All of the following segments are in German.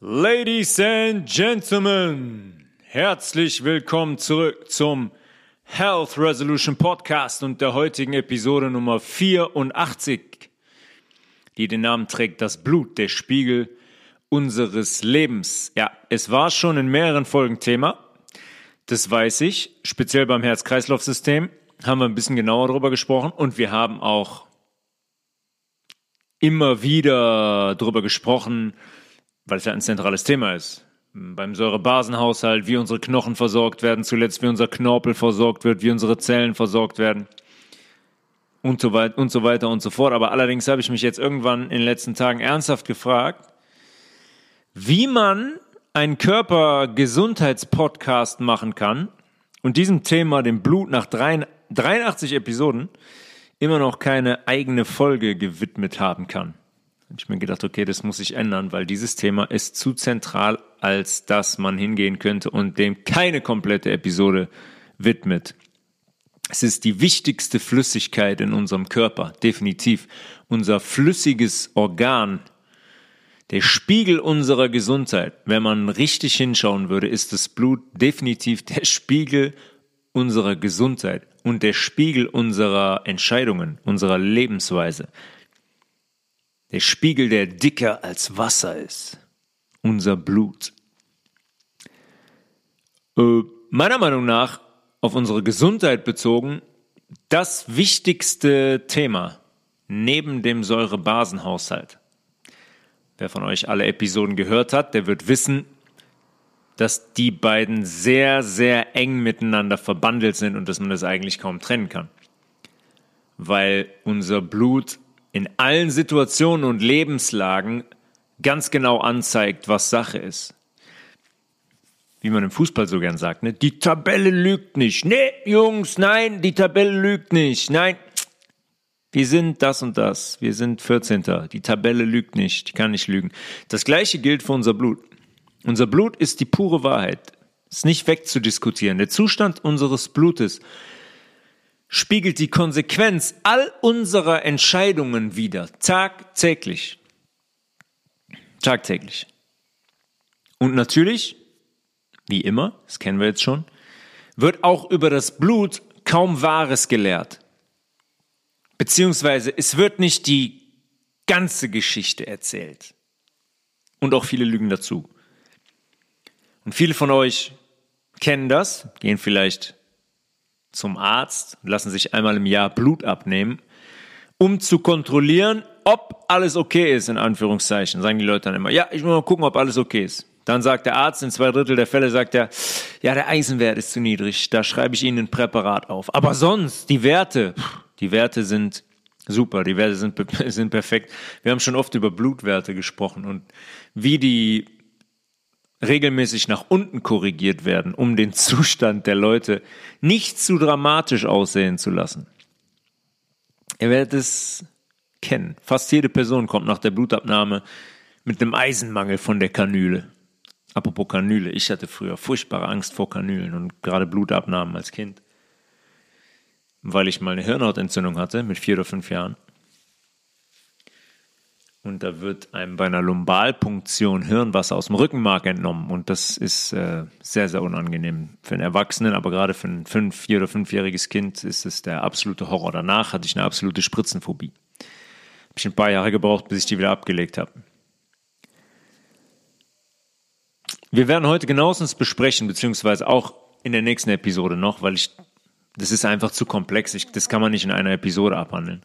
Ladies and Gentlemen, herzlich willkommen zurück zum Health Resolution Podcast und der heutigen Episode Nummer 84, die den Namen trägt Das Blut, der Spiegel unseres Lebens. Ja, es war schon in mehreren Folgen Thema, das weiß ich, speziell beim Herz-Kreislauf-System haben wir ein bisschen genauer darüber gesprochen und wir haben auch immer wieder darüber gesprochen, weil es ja ein zentrales Thema ist. Beim Säurebasenhaushalt, wie unsere Knochen versorgt werden, zuletzt wie unser Knorpel versorgt wird, wie unsere Zellen versorgt werden und so, weit, und so weiter und so fort. Aber allerdings habe ich mich jetzt irgendwann in den letzten Tagen ernsthaft gefragt, wie man einen Körpergesundheitspodcast machen kann und diesem Thema, dem Blut nach 83 Episoden, immer noch keine eigene Folge gewidmet haben kann habe ich mir gedacht, okay, das muss sich ändern, weil dieses Thema ist zu zentral, als dass man hingehen könnte und dem keine komplette Episode widmet. Es ist die wichtigste Flüssigkeit in unserem Körper, definitiv. Unser flüssiges Organ, der Spiegel unserer Gesundheit. Wenn man richtig hinschauen würde, ist das Blut definitiv der Spiegel unserer Gesundheit und der Spiegel unserer Entscheidungen, unserer Lebensweise. Der Spiegel, der dicker als Wasser ist. Unser Blut. Äh, meiner Meinung nach, auf unsere Gesundheit bezogen, das wichtigste Thema neben dem Säurebasenhaushalt. Wer von euch alle Episoden gehört hat, der wird wissen, dass die beiden sehr, sehr eng miteinander verbandelt sind und dass man das eigentlich kaum trennen kann. Weil unser Blut in allen Situationen und Lebenslagen ganz genau anzeigt, was Sache ist. Wie man im Fußball so gern sagt, ne? Die Tabelle lügt nicht. Nee, Jungs, nein, die Tabelle lügt nicht. Nein. Wir sind das und das. Wir sind 14. Die Tabelle lügt nicht. Die kann nicht lügen. Das gleiche gilt für unser Blut. Unser Blut ist die pure Wahrheit. Ist nicht wegzudiskutieren. Der Zustand unseres Blutes spiegelt die Konsequenz all unserer Entscheidungen wider, tagtäglich. Tagtäglich. Und natürlich, wie immer, das kennen wir jetzt schon, wird auch über das Blut kaum Wahres gelehrt. Beziehungsweise es wird nicht die ganze Geschichte erzählt. Und auch viele lügen dazu. Und viele von euch kennen das, gehen vielleicht zum Arzt, lassen sich einmal im Jahr Blut abnehmen, um zu kontrollieren, ob alles okay ist, in Anführungszeichen. Sagen die Leute dann immer, ja, ich will mal gucken, ob alles okay ist. Dann sagt der Arzt, in zwei Drittel der Fälle sagt er, ja, der Eisenwert ist zu niedrig, da schreibe ich Ihnen ein Präparat auf. Aber sonst, die Werte, die Werte sind super, die Werte sind, sind perfekt. Wir haben schon oft über Blutwerte gesprochen und wie die regelmäßig nach unten korrigiert werden, um den Zustand der Leute nicht zu dramatisch aussehen zu lassen. Ihr werdet es kennen. Fast jede Person kommt nach der Blutabnahme mit einem Eisenmangel von der Kanüle. Apropos Kanüle, ich hatte früher furchtbare Angst vor Kanülen und gerade Blutabnahmen als Kind, weil ich mal eine Hirnhautentzündung hatte mit vier oder fünf Jahren. Und da wird einem bei einer Lumbalpunktion Hirnwasser aus dem Rückenmark entnommen. Und das ist äh, sehr, sehr unangenehm für einen Erwachsenen, aber gerade für ein fünf-, vier- oder fünfjähriges Kind ist es der absolute Horror. Danach hatte ich eine absolute Spritzenphobie. Habe ich ein paar Jahre gebraucht, bis ich die wieder abgelegt habe. Wir werden heute genauestens besprechen, beziehungsweise auch in der nächsten Episode noch, weil ich, das ist einfach zu komplex. Ich, das kann man nicht in einer Episode abhandeln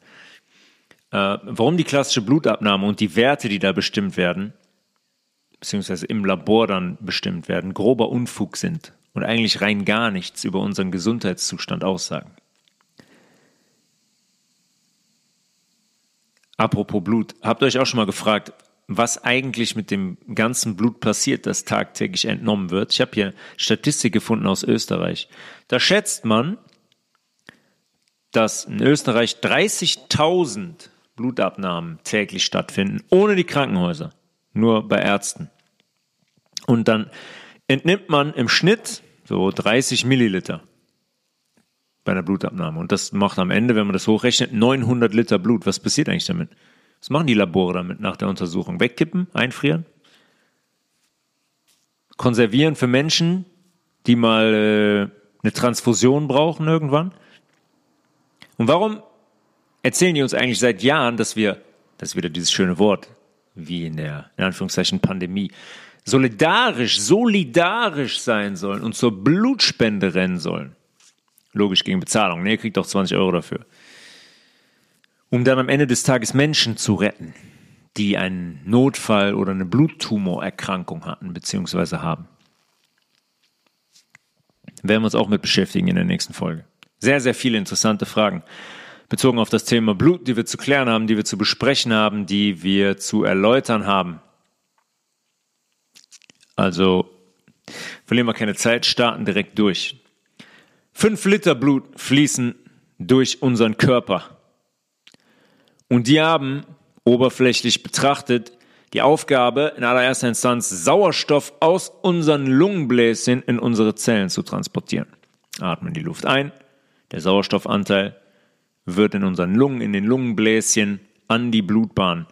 äh, warum die klassische Blutabnahme und die Werte, die da bestimmt werden, beziehungsweise im Labor dann bestimmt werden, grober Unfug sind und eigentlich rein gar nichts über unseren Gesundheitszustand aussagen. Apropos Blut, habt ihr euch auch schon mal gefragt, was eigentlich mit dem ganzen Blut passiert, das tagtäglich entnommen wird? Ich habe hier Statistik gefunden aus Österreich. Da schätzt man, dass in Österreich 30.000 Blutabnahmen täglich stattfinden, ohne die Krankenhäuser, nur bei Ärzten. Und dann entnimmt man im Schnitt so 30 Milliliter bei einer Blutabnahme. Und das macht am Ende, wenn man das hochrechnet, 900 Liter Blut. Was passiert eigentlich damit? Was machen die Labore damit nach der Untersuchung? Wegkippen? Einfrieren? konservieren für Menschen, die mal äh, eine Transfusion brauchen irgendwann? Und warum erzählen die uns eigentlich seit Jahren, dass wir, das ist wieder dieses schöne Wort, wie in der, in Anführungszeichen, Pandemie, solidarisch, solidarisch sein sollen und zur Blutspende rennen sollen? Logisch gegen Bezahlung. Ne, ihr kriegt auch 20 Euro dafür. Um dann am Ende des Tages Menschen zu retten, die einen Notfall oder eine Bluttumorerkrankung hatten bzw. haben. Werden wir uns auch mit beschäftigen in der nächsten Folge. Sehr, sehr viele interessante Fragen bezogen auf das Thema Blut, die wir zu klären haben, die wir zu besprechen haben, die wir zu erläutern haben. Also verlieren wir keine Zeit, starten direkt durch. Fünf Liter Blut fließen durch unseren Körper. Und die haben, oberflächlich betrachtet, die Aufgabe, in allererster Instanz Sauerstoff aus unseren Lungenbläschen in unsere Zellen zu transportieren. Atmen die Luft ein, der Sauerstoffanteil wird in unseren Lungen, in den Lungenbläschen an die Blutbahn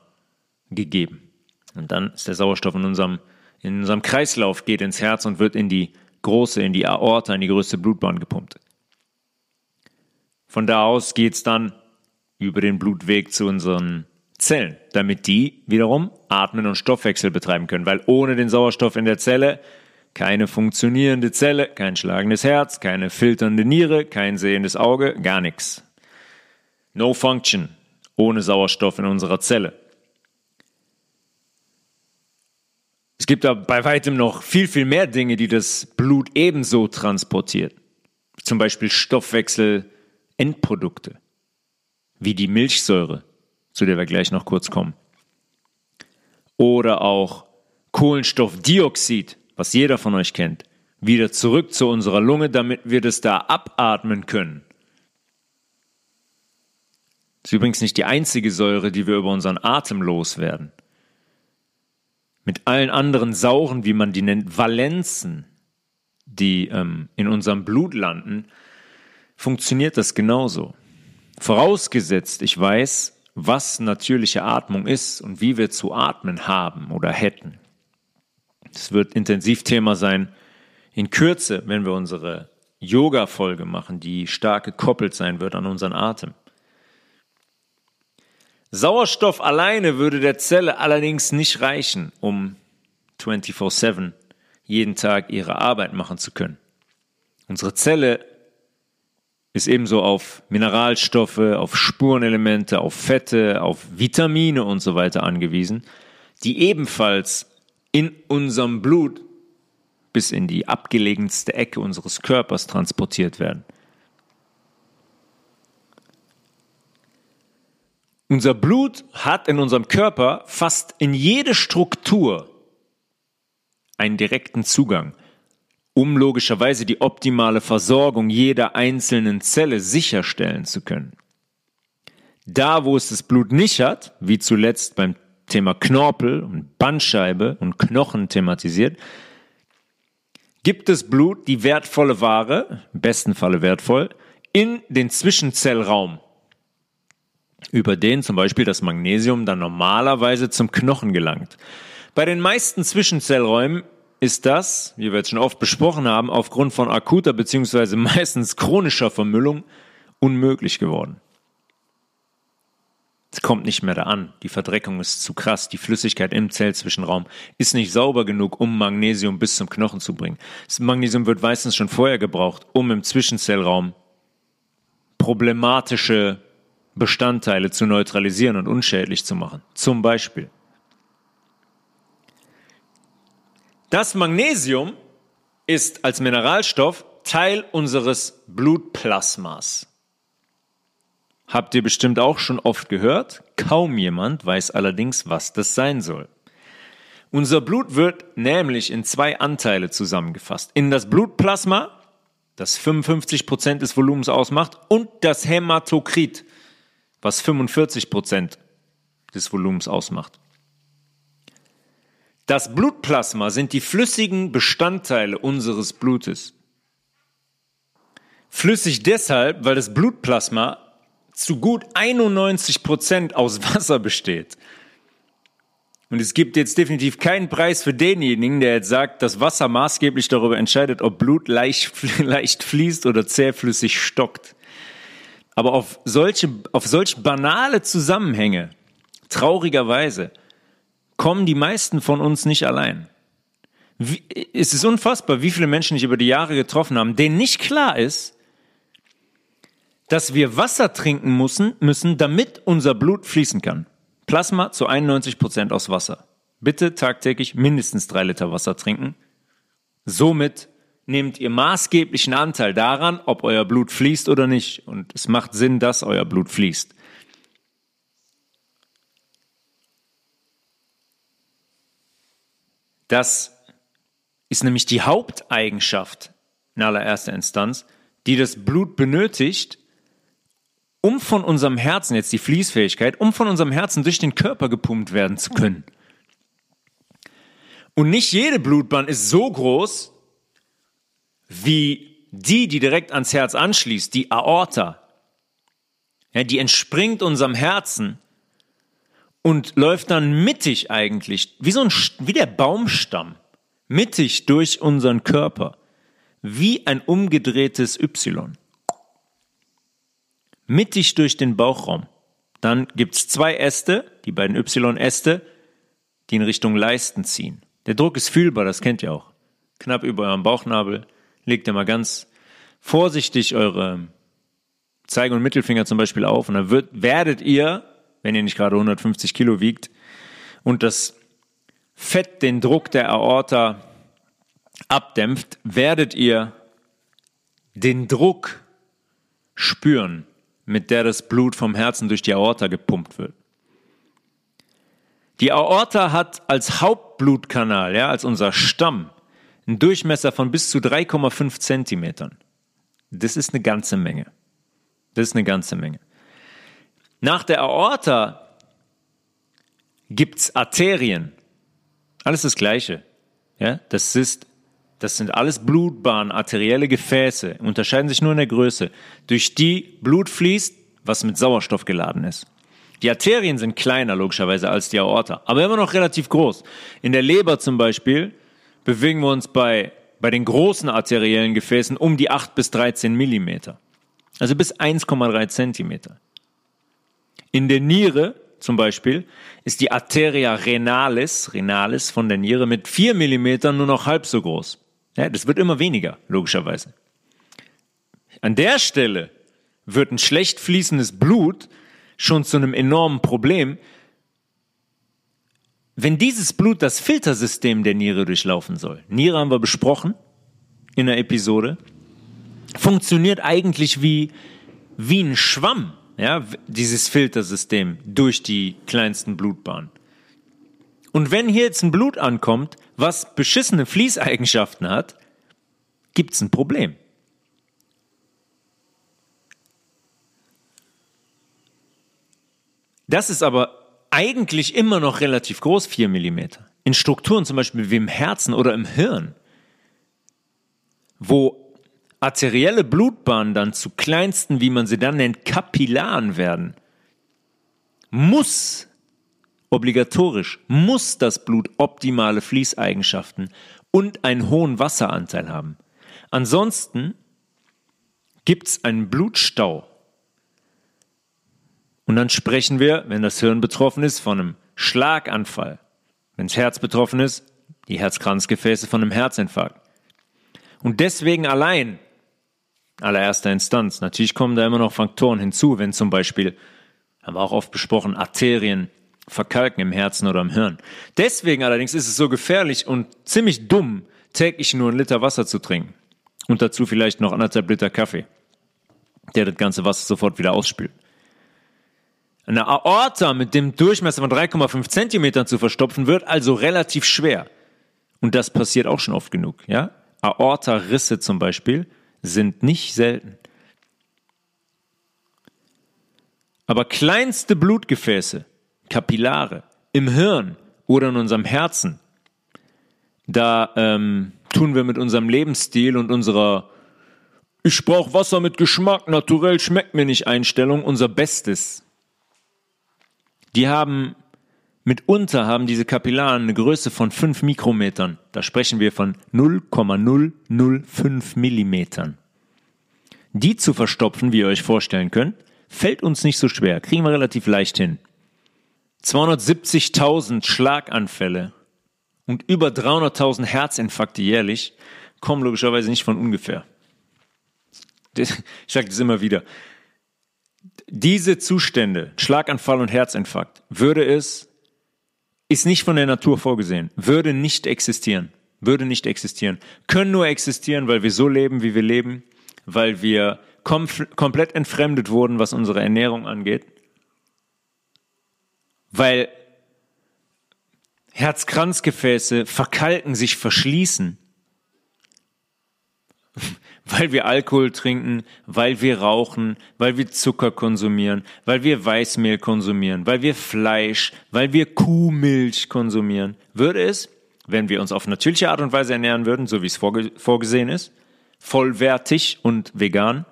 gegeben. Und dann ist der Sauerstoff in unserem, in unserem Kreislauf, geht ins Herz und wird in die große, in die Aorta, in die größte Blutbahn gepumpt. Von da aus geht es dann über den Blutweg zu unseren Zellen, damit die wiederum atmen und Stoffwechsel betreiben können, weil ohne den Sauerstoff in der Zelle keine funktionierende Zelle, kein schlagendes Herz, keine filternde Niere, kein sehendes Auge, gar nichts. No function ohne Sauerstoff in unserer Zelle. Es gibt da bei weitem noch viel, viel mehr Dinge, die das Blut ebenso transportiert. Zum Beispiel Stoffwechsel-Endprodukte, wie die Milchsäure, zu der wir gleich noch kurz kommen. Oder auch Kohlenstoffdioxid, was jeder von euch kennt, wieder zurück zu unserer Lunge, damit wir das da abatmen können. Ist übrigens nicht die einzige Säure, die wir über unseren Atem loswerden mit allen anderen sauren, wie man die nennt, Valenzen, die ähm, in unserem Blut landen, funktioniert das genauso. Vorausgesetzt, ich weiß, was natürliche Atmung ist und wie wir zu atmen haben oder hätten. Das wird Intensivthema sein in Kürze, wenn wir unsere Yoga-Folge machen, die stark gekoppelt sein wird an unseren Atem. Sauerstoff alleine würde der Zelle allerdings nicht reichen, um 24/7 jeden Tag ihre Arbeit machen zu können. Unsere Zelle ist ebenso auf Mineralstoffe, auf Spurenelemente, auf Fette, auf Vitamine und so weiter angewiesen, die ebenfalls in unserem Blut bis in die abgelegenste Ecke unseres Körpers transportiert werden. Unser Blut hat in unserem Körper fast in jede Struktur einen direkten Zugang, um logischerweise die optimale Versorgung jeder einzelnen Zelle sicherstellen zu können. Da, wo es das Blut nicht hat, wie zuletzt beim Thema Knorpel und Bandscheibe und Knochen thematisiert, gibt das Blut die wertvolle Ware, im besten Falle wertvoll, in den Zwischenzellraum über den zum Beispiel das Magnesium dann normalerweise zum Knochen gelangt. Bei den meisten Zwischenzellräumen ist das, wie wir jetzt schon oft besprochen haben, aufgrund von akuter bzw. meistens chronischer Vermüllung unmöglich geworden. Es kommt nicht mehr da an. Die Verdreckung ist zu krass. Die Flüssigkeit im Zellzwischenraum ist nicht sauber genug, um Magnesium bis zum Knochen zu bringen. Das Magnesium wird meistens schon vorher gebraucht, um im Zwischenzellraum problematische Bestandteile zu neutralisieren und unschädlich zu machen. Zum Beispiel. Das Magnesium ist als Mineralstoff Teil unseres Blutplasmas. Habt ihr bestimmt auch schon oft gehört? Kaum jemand weiß allerdings, was das sein soll. Unser Blut wird nämlich in zwei Anteile zusammengefasst. In das Blutplasma, das 55 Prozent des Volumens ausmacht, und das Hämatokrit, was 45 Prozent des Volumens ausmacht. Das Blutplasma sind die flüssigen Bestandteile unseres Blutes. Flüssig deshalb, weil das Blutplasma zu gut 91 Prozent aus Wasser besteht. Und es gibt jetzt definitiv keinen Preis für denjenigen, der jetzt sagt, dass Wasser maßgeblich darüber entscheidet, ob Blut leicht, leicht fließt oder zähflüssig stockt. Aber auf solche, auf solch banale Zusammenhänge, traurigerweise, kommen die meisten von uns nicht allein. Wie, es ist unfassbar, wie viele Menschen ich über die Jahre getroffen haben, denen nicht klar ist, dass wir Wasser trinken müssen, müssen, damit unser Blut fließen kann. Plasma zu 91 Prozent aus Wasser. Bitte tagtäglich mindestens drei Liter Wasser trinken. Somit nehmt ihr maßgeblichen Anteil daran, ob euer Blut fließt oder nicht. Und es macht Sinn, dass euer Blut fließt. Das ist nämlich die Haupteigenschaft in allererster Instanz, die das Blut benötigt, um von unserem Herzen, jetzt die Fließfähigkeit, um von unserem Herzen durch den Körper gepumpt werden zu können. Und nicht jede Blutbahn ist so groß wie die, die direkt ans Herz anschließt, die Aorta. Ja, die entspringt unserem Herzen und läuft dann mittig eigentlich, wie so ein, wie der Baumstamm, mittig durch unseren Körper, wie ein umgedrehtes Y mittig durch den Bauchraum. Dann gibt's zwei Äste, die beiden Y-Äste, die in Richtung Leisten ziehen. Der Druck ist fühlbar, das kennt ihr auch. Knapp über eurem Bauchnabel. Legt ihr mal ganz vorsichtig eure Zeige- und Mittelfinger zum Beispiel auf und dann wird, werdet ihr, wenn ihr nicht gerade 150 Kilo wiegt und das Fett den Druck der Aorta abdämpft, werdet ihr den Druck spüren mit der das Blut vom Herzen durch die Aorta gepumpt wird. Die Aorta hat als Hauptblutkanal, ja, als unser Stamm, einen Durchmesser von bis zu 3,5 Zentimetern. Das ist eine ganze Menge. Das ist eine ganze Menge. Nach der Aorta gibt's Arterien. Alles das Gleiche. Ja, das ist das sind alles Blutbahnen, arterielle Gefäße, unterscheiden sich nur in der Größe, durch die Blut fließt, was mit Sauerstoff geladen ist. Die Arterien sind kleiner logischerweise als die Aorta, aber immer noch relativ groß. In der Leber zum Beispiel bewegen wir uns bei, bei den großen arteriellen Gefäßen um die 8 bis 13 Millimeter. Also bis 1,3 Zentimeter. In der Niere zum Beispiel ist die Arteria renalis, renalis von der Niere mit 4 Millimetern nur noch halb so groß. Ja, das wird immer weniger, logischerweise. An der Stelle wird ein schlecht fließendes Blut schon zu einem enormen Problem, wenn dieses Blut das Filtersystem der Niere durchlaufen soll. Niere haben wir besprochen in der Episode. Funktioniert eigentlich wie, wie ein Schwamm, ja, dieses Filtersystem durch die kleinsten Blutbahnen. Und wenn hier jetzt ein Blut ankommt, was beschissene Fließeigenschaften hat, gibt es ein Problem. Das ist aber eigentlich immer noch relativ groß, 4 mm. In Strukturen zum Beispiel wie im Herzen oder im Hirn, wo arterielle Blutbahnen dann zu kleinsten, wie man sie dann nennt, Kapillaren werden, muss Obligatorisch muss das Blut optimale Fließeigenschaften und einen hohen Wasseranteil haben. Ansonsten gibt es einen Blutstau. Und dann sprechen wir, wenn das Hirn betroffen ist, von einem Schlaganfall. Wenn das Herz betroffen ist, die Herzkranzgefäße von einem Herzinfarkt. Und deswegen allein, allererster Instanz, natürlich kommen da immer noch Faktoren hinzu, wenn zum Beispiel, haben wir auch oft besprochen, Arterien verkalken im Herzen oder im Hirn. Deswegen allerdings ist es so gefährlich und ziemlich dumm, täglich nur einen Liter Wasser zu trinken. Und dazu vielleicht noch anderthalb Liter Kaffee, der das ganze Wasser sofort wieder ausspült. Eine Aorta mit dem Durchmesser von 3,5 Zentimetern zu verstopfen wird also relativ schwer. Und das passiert auch schon oft genug, ja? Aorta-Risse zum Beispiel sind nicht selten. Aber kleinste Blutgefäße, Kapillare im Hirn oder in unserem Herzen, da ähm, tun wir mit unserem Lebensstil und unserer Ich brauche Wasser mit Geschmack, naturell schmeckt mir nicht Einstellung unser Bestes. Die haben Mitunter haben diese Kapillaren eine Größe von 5 Mikrometern. Da sprechen wir von 0,005 Millimetern. Die zu verstopfen, wie ihr euch vorstellen könnt, fällt uns nicht so schwer, kriegen wir relativ leicht hin. 270.000 Schlaganfälle und über 300.000 Herzinfarkte jährlich kommen logischerweise nicht von ungefähr. Ich sage das immer wieder. Diese Zustände, Schlaganfall und Herzinfarkt, würde es, ist nicht von der Natur vorgesehen, würde nicht existieren, würde nicht existieren, können nur existieren, weil wir so leben, wie wir leben, weil wir kom komplett entfremdet wurden, was unsere Ernährung angeht, weil Herzkranzgefäße verkalken, sich verschließen, weil wir Alkohol trinken, weil wir rauchen, weil wir Zucker konsumieren, weil wir Weißmehl konsumieren, weil wir Fleisch, weil wir Kuhmilch konsumieren, würde es, wenn wir uns auf natürliche Art und Weise ernähren würden, so wie es vorge vorgesehen ist, vollwertig und vegan,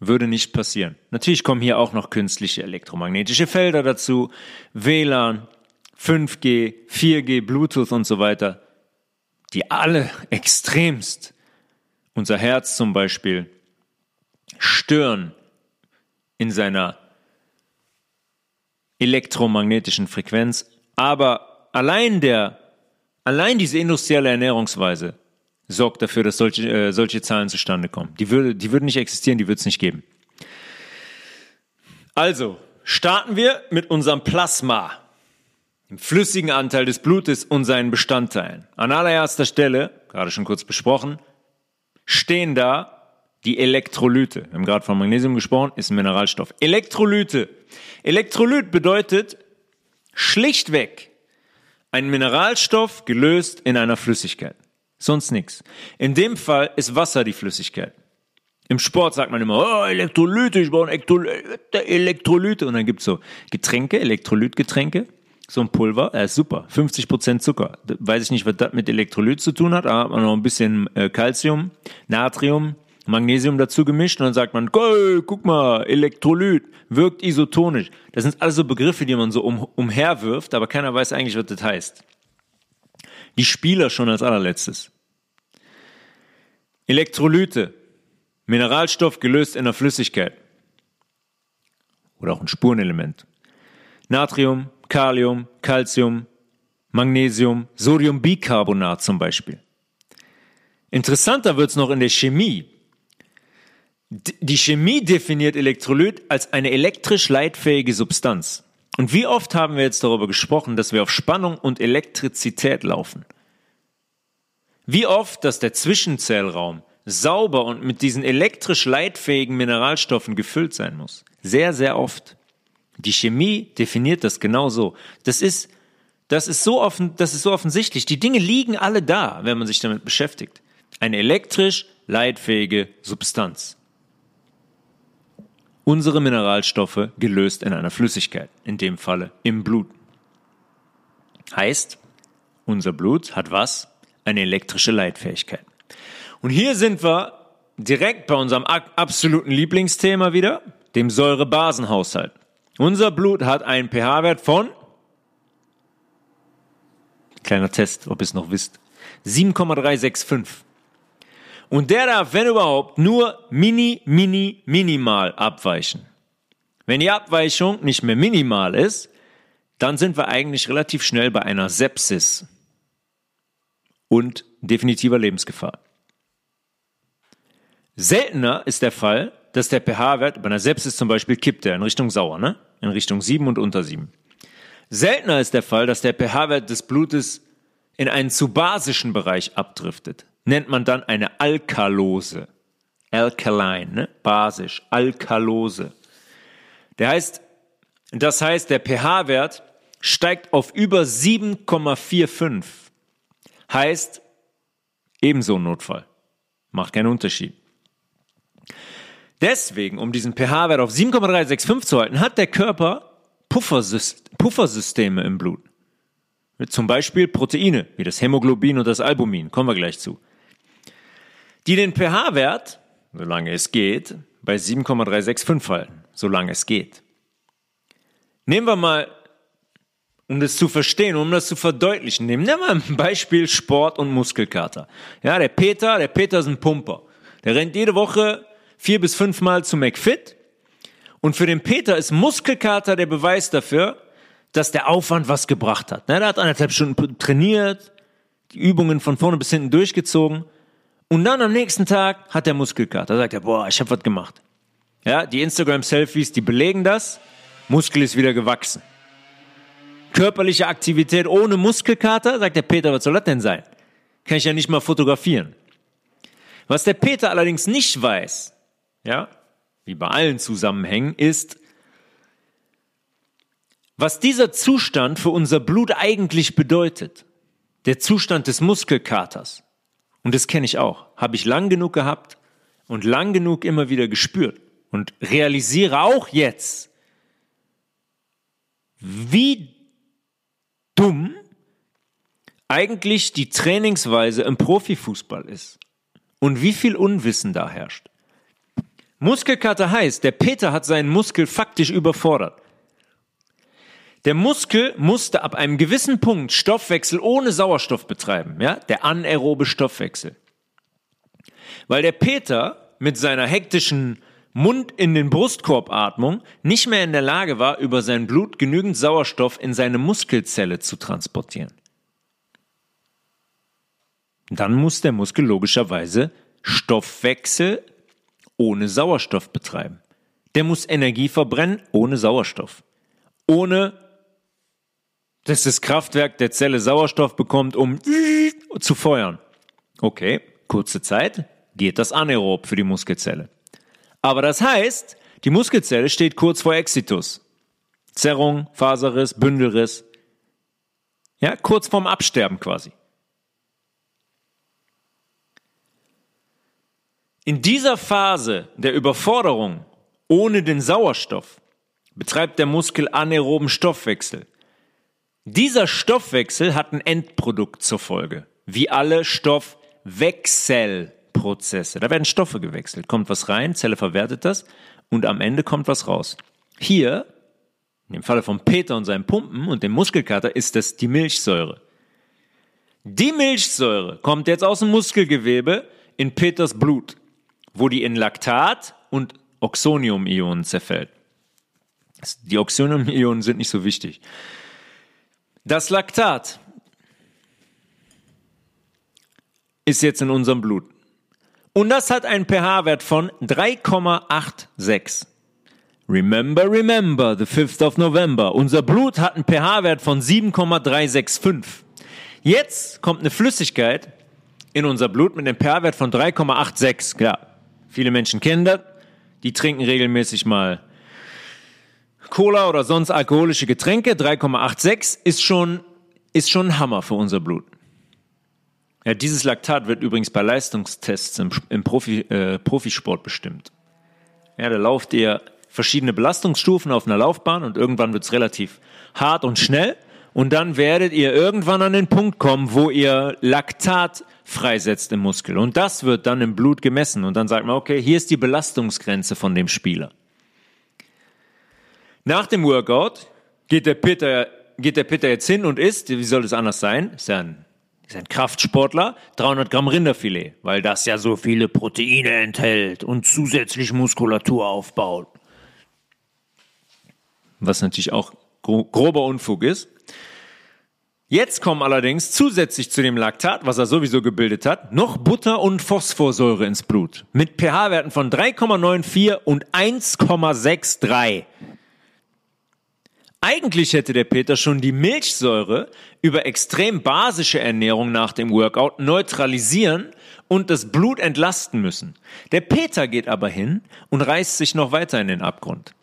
würde nicht passieren. Natürlich kommen hier auch noch künstliche elektromagnetische Felder dazu, WLAN, 5G, 4G, Bluetooth und so weiter, die alle extremst unser Herz zum Beispiel stören in seiner elektromagnetischen Frequenz, aber allein der, allein diese industrielle Ernährungsweise sorgt dafür, dass solche, äh, solche Zahlen zustande kommen. Die würde, die würden nicht existieren, die würde es nicht geben. Also, starten wir mit unserem Plasma, dem flüssigen Anteil des Blutes und seinen Bestandteilen. An allererster Stelle, gerade schon kurz besprochen, stehen da die Elektrolyte. Wir haben gerade von Magnesium gesprochen, ist ein Mineralstoff. Elektrolyte. Elektrolyt bedeutet schlichtweg ein Mineralstoff gelöst in einer Flüssigkeit. Sonst nichts. In dem Fall ist Wasser die Flüssigkeit. Im Sport sagt man immer, oh, Elektrolyte, ich brauche Elektrolyte. Und dann gibt's so Getränke, Elektrolytgetränke, so ein Pulver, er ist super, 50% Zucker. Weiß ich nicht, was das mit Elektrolyt zu tun hat, aber noch ein bisschen äh, Calcium, Natrium, Magnesium dazu gemischt und dann sagt man, Goll, guck mal, Elektrolyt, wirkt isotonisch. Das sind alles so Begriffe, die man so um, umherwirft, aber keiner weiß eigentlich, was das heißt. Die Spieler schon als allerletztes. Elektrolyte, Mineralstoff gelöst in der Flüssigkeit. Oder auch ein Spurenelement. Natrium, Kalium, Calcium, Magnesium, Sodiumbicarbonat zum Beispiel. Interessanter wird es noch in der Chemie. Die Chemie definiert Elektrolyt als eine elektrisch leitfähige Substanz. Und wie oft haben wir jetzt darüber gesprochen, dass wir auf Spannung und Elektrizität laufen? Wie oft, dass der Zwischenzellraum sauber und mit diesen elektrisch leitfähigen Mineralstoffen gefüllt sein muss? Sehr, sehr oft. Die Chemie definiert das genau so. Das ist, das ist so offen, das ist so offensichtlich. Die Dinge liegen alle da, wenn man sich damit beschäftigt. Eine elektrisch leitfähige Substanz. Unsere Mineralstoffe gelöst in einer Flüssigkeit, in dem Falle im Blut. Heißt, unser Blut hat was? Eine elektrische Leitfähigkeit. Und hier sind wir direkt bei unserem absoluten Lieblingsthema wieder, dem Säurebasenhaushalt. Unser Blut hat einen pH-Wert von, kleiner Test, ob ihr es noch wisst, 7,365. Und der darf, wenn überhaupt, nur mini, mini, minimal abweichen. Wenn die Abweichung nicht mehr minimal ist, dann sind wir eigentlich relativ schnell bei einer Sepsis und definitiver Lebensgefahr. Seltener ist der Fall, dass der pH-Wert bei einer Sepsis zum Beispiel kippt er in Richtung sauer, ne? In Richtung 7 und unter 7. Seltener ist der Fall, dass der pH-Wert des Blutes in einen zu basischen Bereich abdriftet. Nennt man dann eine Alkalose. Alkaline, ne? Basisch. Alkalose. Der heißt, das heißt, der pH-Wert steigt auf über 7,45. Heißt, ebenso ein Notfall. Macht keinen Unterschied. Deswegen, um diesen pH-Wert auf 7,365 zu halten, hat der Körper Puffersysteme im Blut. Zum Beispiel Proteine, wie das Hämoglobin und das Albumin, kommen wir gleich zu. Die den pH-Wert, solange es geht, bei 7,365 halten, solange es geht. Nehmen wir mal um das zu verstehen, um das zu verdeutlichen. Nehmen wir mal ein Beispiel Sport und Muskelkater. Ja, der Peter, der Peter ist ein Pumper. Der rennt jede Woche vier bis fünfmal zu McFit. Und für den Peter ist Muskelkater der Beweis dafür, dass der Aufwand was gebracht hat. Der hat anderthalb Stunden trainiert, die Übungen von vorne bis hinten durchgezogen. Und dann am nächsten Tag hat der Muskelkater. Da sagt er, boah, ich habe was gemacht. Ja, die Instagram-Selfies, die belegen das. Muskel ist wieder gewachsen. Körperliche Aktivität ohne Muskelkater, sagt der Peter, was soll das denn sein? Kann ich ja nicht mal fotografieren. Was der Peter allerdings nicht weiß, ja, wie bei allen Zusammenhängen, ist, was dieser Zustand für unser Blut eigentlich bedeutet. Der Zustand des Muskelkaters. Und das kenne ich auch. Habe ich lang genug gehabt und lang genug immer wieder gespürt und realisiere auch jetzt, wie dumm eigentlich die Trainingsweise im Profifußball ist und wie viel Unwissen da herrscht. Muskelkater heißt, der Peter hat seinen Muskel faktisch überfordert. Der Muskel musste ab einem gewissen Punkt Stoffwechsel ohne Sauerstoff betreiben, ja, der anaerobe Stoffwechsel. Weil der Peter mit seiner hektischen Mund in den Brustkorbatmung nicht mehr in der Lage war, über sein Blut genügend Sauerstoff in seine Muskelzelle zu transportieren. Dann muss der Muskel logischerweise Stoffwechsel ohne Sauerstoff betreiben. Der muss Energie verbrennen ohne Sauerstoff. Ohne dass das Kraftwerk der Zelle Sauerstoff bekommt, um zu feuern. Okay, kurze Zeit geht das anaerob für die Muskelzelle. Aber das heißt, die Muskelzelle steht kurz vor Exitus. Zerrung, Faserriss, Bündelriss. Ja, kurz vorm Absterben quasi. In dieser Phase der Überforderung ohne den Sauerstoff betreibt der Muskel anaeroben Stoffwechsel. Dieser Stoffwechsel hat ein Endprodukt zur Folge, wie alle Stoffwechsel Prozesse. Da werden Stoffe gewechselt. Kommt was rein, Zelle verwertet das und am Ende kommt was raus. Hier, dem Falle von Peter und seinem Pumpen und dem Muskelkater, ist das die Milchsäure. Die Milchsäure kommt jetzt aus dem Muskelgewebe in Peters Blut, wo die in Laktat und Oxonium-Ionen zerfällt. Die Oxonium-Ionen sind nicht so wichtig. Das Laktat ist jetzt in unserem Blut. Und das hat einen pH-Wert von 3,86. Remember, remember, the 5th of November. Unser Blut hat einen pH-Wert von 7,365. Jetzt kommt eine Flüssigkeit in unser Blut mit einem pH-Wert von 3,86. Klar, viele Menschen kennen das. Die trinken regelmäßig mal Cola oder sonst alkoholische Getränke. 3,86 ist schon, ist schon ein Hammer für unser Blut. Ja, dieses Laktat wird übrigens bei Leistungstests im, im Profi, äh, Profisport bestimmt. Ja, da lauft ihr verschiedene Belastungsstufen auf einer Laufbahn und irgendwann wird es relativ hart und schnell. Und dann werdet ihr irgendwann an den Punkt kommen, wo ihr Laktat freisetzt im Muskel. Und das wird dann im Blut gemessen. Und dann sagt man, okay, hier ist die Belastungsgrenze von dem Spieler. Nach dem Workout geht der Peter, geht der Peter jetzt hin und isst, wie soll das anders sein? Ist ja ein ist ein Kraftsportler, 300 Gramm Rinderfilet, weil das ja so viele Proteine enthält und zusätzlich Muskulatur aufbaut. Was natürlich auch grober Unfug ist. Jetzt kommen allerdings zusätzlich zu dem Laktat, was er sowieso gebildet hat, noch Butter und Phosphorsäure ins Blut. Mit pH-Werten von 3,94 und 1,63. Eigentlich hätte der Peter schon die Milchsäure über extrem basische Ernährung nach dem Workout neutralisieren und das Blut entlasten müssen. Der Peter geht aber hin und reißt sich noch weiter in den Abgrund.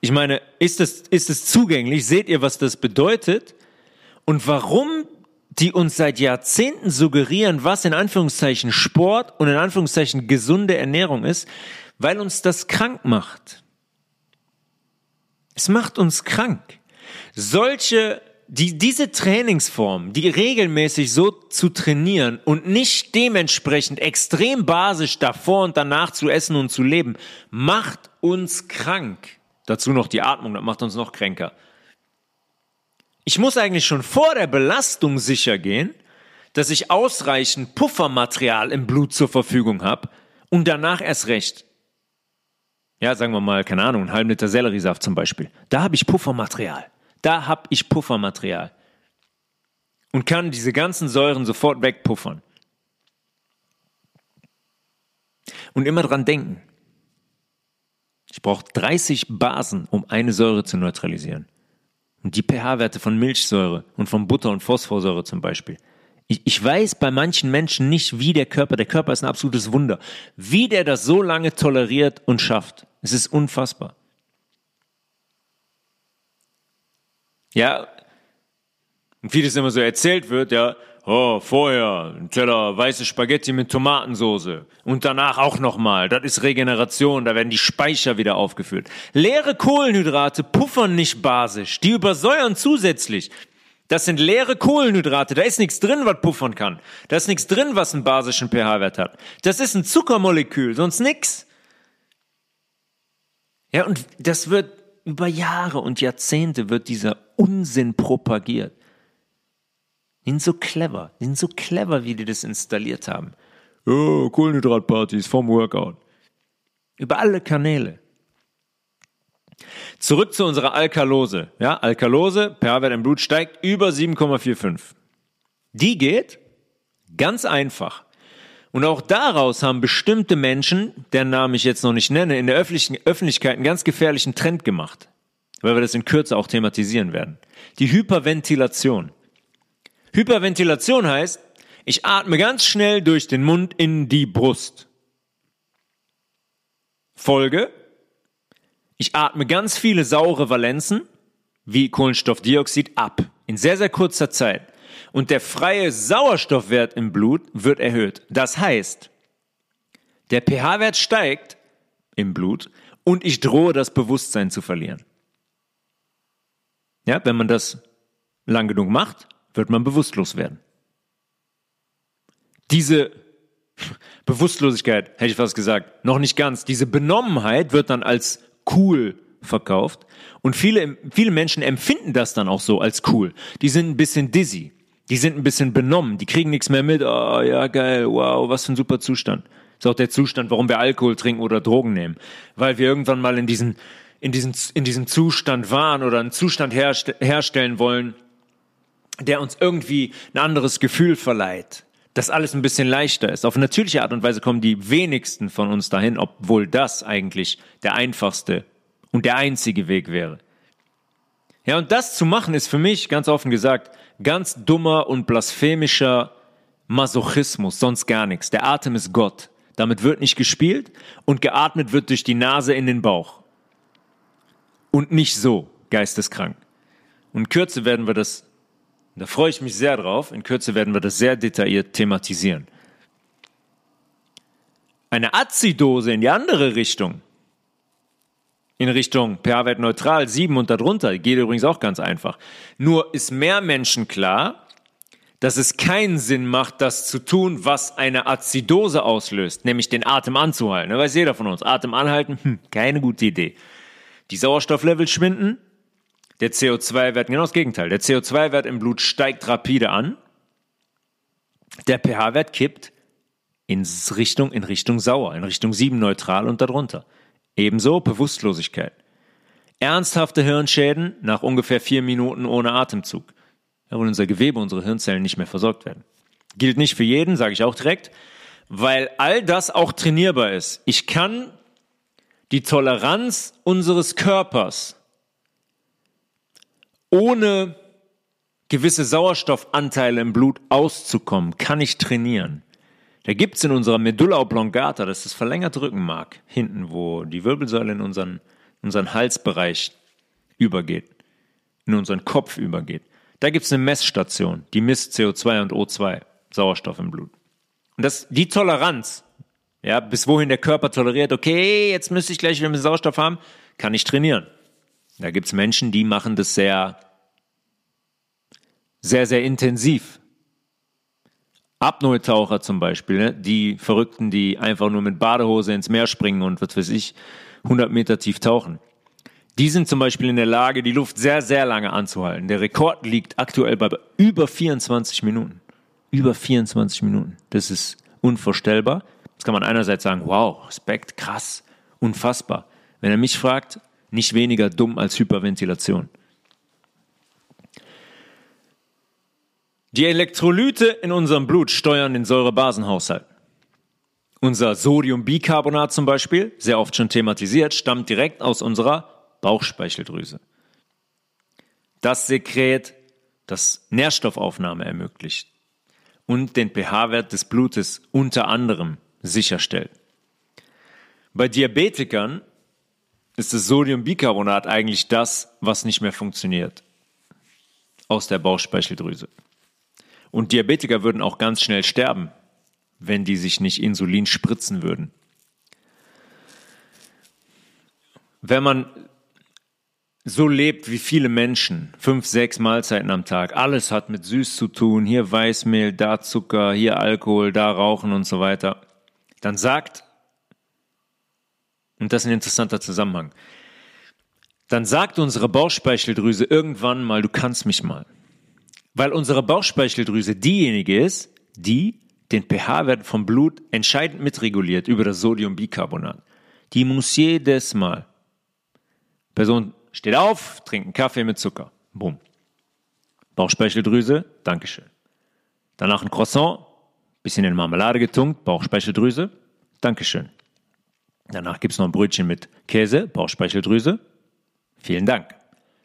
Ich meine, ist es, ist es zugänglich? Seht ihr, was das bedeutet? Und warum die uns seit Jahrzehnten suggerieren, was in Anführungszeichen Sport und in Anführungszeichen gesunde Ernährung ist, weil uns das krank macht. Es macht uns krank. Solche, die, diese Trainingsform, die regelmäßig so zu trainieren und nicht dementsprechend extrem basisch davor und danach zu essen und zu leben, macht uns krank. Dazu noch die Atmung, das macht uns noch kränker. Ich muss eigentlich schon vor der Belastung sicher gehen, dass ich ausreichend Puffermaterial im Blut zur Verfügung habe und danach erst recht. Ja, sagen wir mal, keine Ahnung, einen halben Liter Selleriesaft zum Beispiel. Da habe ich Puffermaterial. Da habe ich Puffermaterial. Und kann diese ganzen Säuren sofort wegpuffern. Und immer dran denken. Ich brauche 30 Basen, um eine Säure zu neutralisieren. Und die pH-Werte von Milchsäure und von Butter und Phosphorsäure zum Beispiel. Ich, ich weiß bei manchen Menschen nicht, wie der Körper, der Körper ist ein absolutes Wunder, wie der das so lange toleriert und schafft. Es ist unfassbar. Ja, und vieles immer so erzählt wird, ja, oh, vorher ein Teller weiße Spaghetti mit Tomatensoße und danach auch nochmal. Das ist Regeneration, da werden die Speicher wieder aufgefüllt. Leere Kohlenhydrate puffern nicht basisch, die übersäuern zusätzlich. Das sind leere Kohlenhydrate. Da ist nichts drin, was puffern kann. Da ist nichts drin, was einen basischen pH-Wert hat. Das ist ein Zuckermolekül, sonst nix. Ja, und das wird über Jahre und Jahrzehnte wird dieser Unsinn propagiert. Die sind so clever. Die sind so clever, wie die das installiert haben. Oh, Kohlenhydratpartys vom Workout. Über alle Kanäle. Zurück zu unserer Alkalose. Ja, Alkalose, pH-Wert im Blut steigt über 7,45. Die geht ganz einfach. Und auch daraus haben bestimmte Menschen, deren Namen ich jetzt noch nicht nenne, in der Öffentlichkeit einen ganz gefährlichen Trend gemacht. Weil wir das in Kürze auch thematisieren werden. Die Hyperventilation. Hyperventilation heißt, ich atme ganz schnell durch den Mund in die Brust. Folge, ich atme ganz viele saure Valenzen, wie Kohlenstoffdioxid, ab. In sehr, sehr kurzer Zeit. Und der freie Sauerstoffwert im Blut wird erhöht. Das heißt, der pH-Wert steigt im Blut und ich drohe das Bewusstsein zu verlieren. Ja, wenn man das lang genug macht, wird man bewusstlos werden. Diese Bewusstlosigkeit, hätte ich fast gesagt, noch nicht ganz, diese Benommenheit wird dann als cool verkauft. Und viele, viele Menschen empfinden das dann auch so als cool. Die sind ein bisschen dizzy. Die sind ein bisschen benommen. Die kriegen nichts mehr mit. Oh, ja, geil. Wow, was für ein super Zustand. Ist auch der Zustand, warum wir Alkohol trinken oder Drogen nehmen. Weil wir irgendwann mal in diesen, in diesen, in diesem Zustand waren oder einen Zustand herst herstellen wollen, der uns irgendwie ein anderes Gefühl verleiht dass alles ein bisschen leichter ist. Auf natürliche Art und Weise kommen die wenigsten von uns dahin, obwohl das eigentlich der einfachste und der einzige Weg wäre. Ja, und das zu machen ist für mich, ganz offen gesagt, ganz dummer und blasphemischer Masochismus, sonst gar nichts. Der Atem ist Gott. Damit wird nicht gespielt und geatmet wird durch die Nase in den Bauch. Und nicht so, geisteskrank. Und in Kürze werden wir das da freue ich mich sehr drauf. In Kürze werden wir das sehr detailliert thematisieren. Eine Azidose in die andere Richtung, in Richtung pH-Wert neutral, 7 und darunter, geht übrigens auch ganz einfach. Nur ist mehr Menschen klar, dass es keinen Sinn macht, das zu tun, was eine Azidose auslöst, nämlich den Atem anzuhalten. Da weiß jeder von uns. Atem anhalten, hm, keine gute Idee. Die Sauerstofflevel schwinden, der CO2-Wert, genau das Gegenteil. Der CO2-Wert im Blut steigt rapide an. Der pH-Wert kippt in Richtung, in Richtung sauer, in Richtung 7 neutral und darunter. Ebenso Bewusstlosigkeit. Ernsthafte Hirnschäden nach ungefähr vier Minuten ohne Atemzug. Ja, wo unser Gewebe, unsere Hirnzellen nicht mehr versorgt werden. Gilt nicht für jeden, sage ich auch direkt, weil all das auch trainierbar ist. Ich kann die Toleranz unseres Körpers ohne gewisse Sauerstoffanteile im Blut auszukommen, kann ich trainieren. Da gibt's in unserer Medulla oblongata, das ist das verlängerte Rückenmark, hinten, wo die Wirbelsäule in unseren, unseren Halsbereich übergeht, in unseren Kopf übergeht. Da gibt's eine Messstation, die misst CO2 und O2, Sauerstoff im Blut. Und das, die Toleranz, ja, bis wohin der Körper toleriert, okay, jetzt müsste ich gleich wieder mit Sauerstoff haben, kann ich trainieren. Da gibt's Menschen, die machen das sehr, sehr, sehr intensiv. Apnoe-Taucher zum Beispiel, ne? die Verrückten, die einfach nur mit Badehose ins Meer springen und was weiß ich, 100 Meter tief tauchen. Die sind zum Beispiel in der Lage, die Luft sehr, sehr lange anzuhalten. Der Rekord liegt aktuell bei über 24 Minuten. Über 24 Minuten. Das ist unvorstellbar. Das kann man einerseits sagen, wow, Respekt, krass, unfassbar. Wenn er mich fragt, nicht weniger dumm als Hyperventilation. Die Elektrolyte in unserem Blut steuern den Säurebasenhaushalt. Unser Sodiumbicarbonat zum Beispiel, sehr oft schon thematisiert, stammt direkt aus unserer Bauchspeicheldrüse. Das Sekret, das Nährstoffaufnahme ermöglicht und den pH-Wert des Blutes unter anderem sicherstellt. Bei Diabetikern ist das Sodiumbicarbonat eigentlich das, was nicht mehr funktioniert aus der Bauchspeicheldrüse. Und Diabetiker würden auch ganz schnell sterben, wenn die sich nicht Insulin spritzen würden. Wenn man so lebt wie viele Menschen, fünf, sechs Mahlzeiten am Tag, alles hat mit süß zu tun, hier Weißmehl, da Zucker, hier Alkohol, da Rauchen und so weiter, dann sagt, und das ist ein interessanter Zusammenhang, dann sagt unsere Bauchspeicheldrüse irgendwann mal, du kannst mich mal. Weil unsere Bauchspeicheldrüse diejenige ist, die den pH-Wert vom Blut entscheidend mitreguliert über das Sodiumbicarbonat. Die muss jedes Mal. Person steht auf, trinkt einen Kaffee mit Zucker. Bumm. Bauchspeicheldrüse, Dankeschön. Danach ein Croissant, bisschen in Marmelade getunkt, Bauchspeicheldrüse, Dankeschön. Danach gibt es noch ein Brötchen mit Käse, Bauchspeicheldrüse, vielen Dank.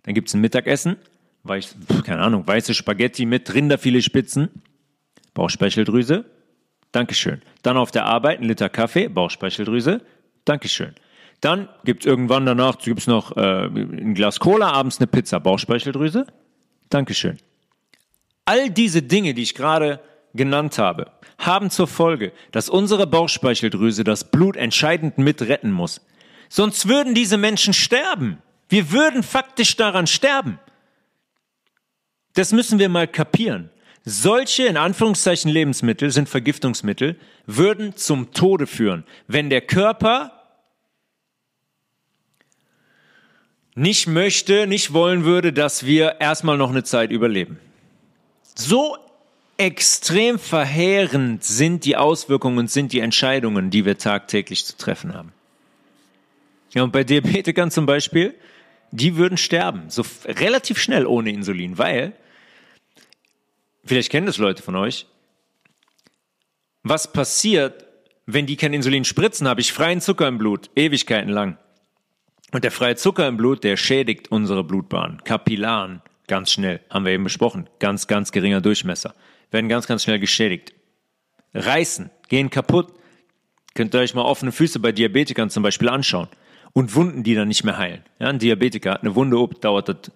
Dann gibt es ein Mittagessen, weiß, keine Ahnung, weiße Spaghetti mit Rinderfiletspitzen, Bauchspeicheldrüse, Dankeschön. Dann auf der Arbeit ein Liter Kaffee, Bauchspeicheldrüse, Dankeschön. Dann gibt es irgendwann danach gibt's noch äh, ein Glas Cola, abends eine Pizza, Bauchspeicheldrüse. Dankeschön. All diese Dinge, die ich gerade genannt habe, haben zur Folge, dass unsere Bauchspeicheldrüse das Blut entscheidend mit retten muss. Sonst würden diese Menschen sterben. Wir würden faktisch daran sterben. Das müssen wir mal kapieren. Solche in Anführungszeichen Lebensmittel sind Vergiftungsmittel, würden zum Tode führen, wenn der Körper nicht möchte, nicht wollen würde, dass wir erstmal noch eine Zeit überleben. So extrem verheerend sind die Auswirkungen und sind die Entscheidungen, die wir tagtäglich zu treffen haben. Ja, und bei Diabetikern zum Beispiel, die würden sterben, so relativ schnell ohne Insulin, weil, vielleicht kennen das Leute von euch, was passiert, wenn die kein Insulin spritzen, habe ich freien Zucker im Blut, Ewigkeiten lang. Und der freie Zucker im Blut, der schädigt unsere Blutbahn. Kapillaren, ganz schnell, haben wir eben besprochen. Ganz, ganz geringer Durchmesser. Werden ganz, ganz schnell geschädigt. Reißen, gehen kaputt. Könnt ihr euch mal offene Füße bei Diabetikern zum Beispiel anschauen. Und Wunden, die dann nicht mehr heilen. Ja, ein Diabetiker hat eine Wunde, ob, dauert das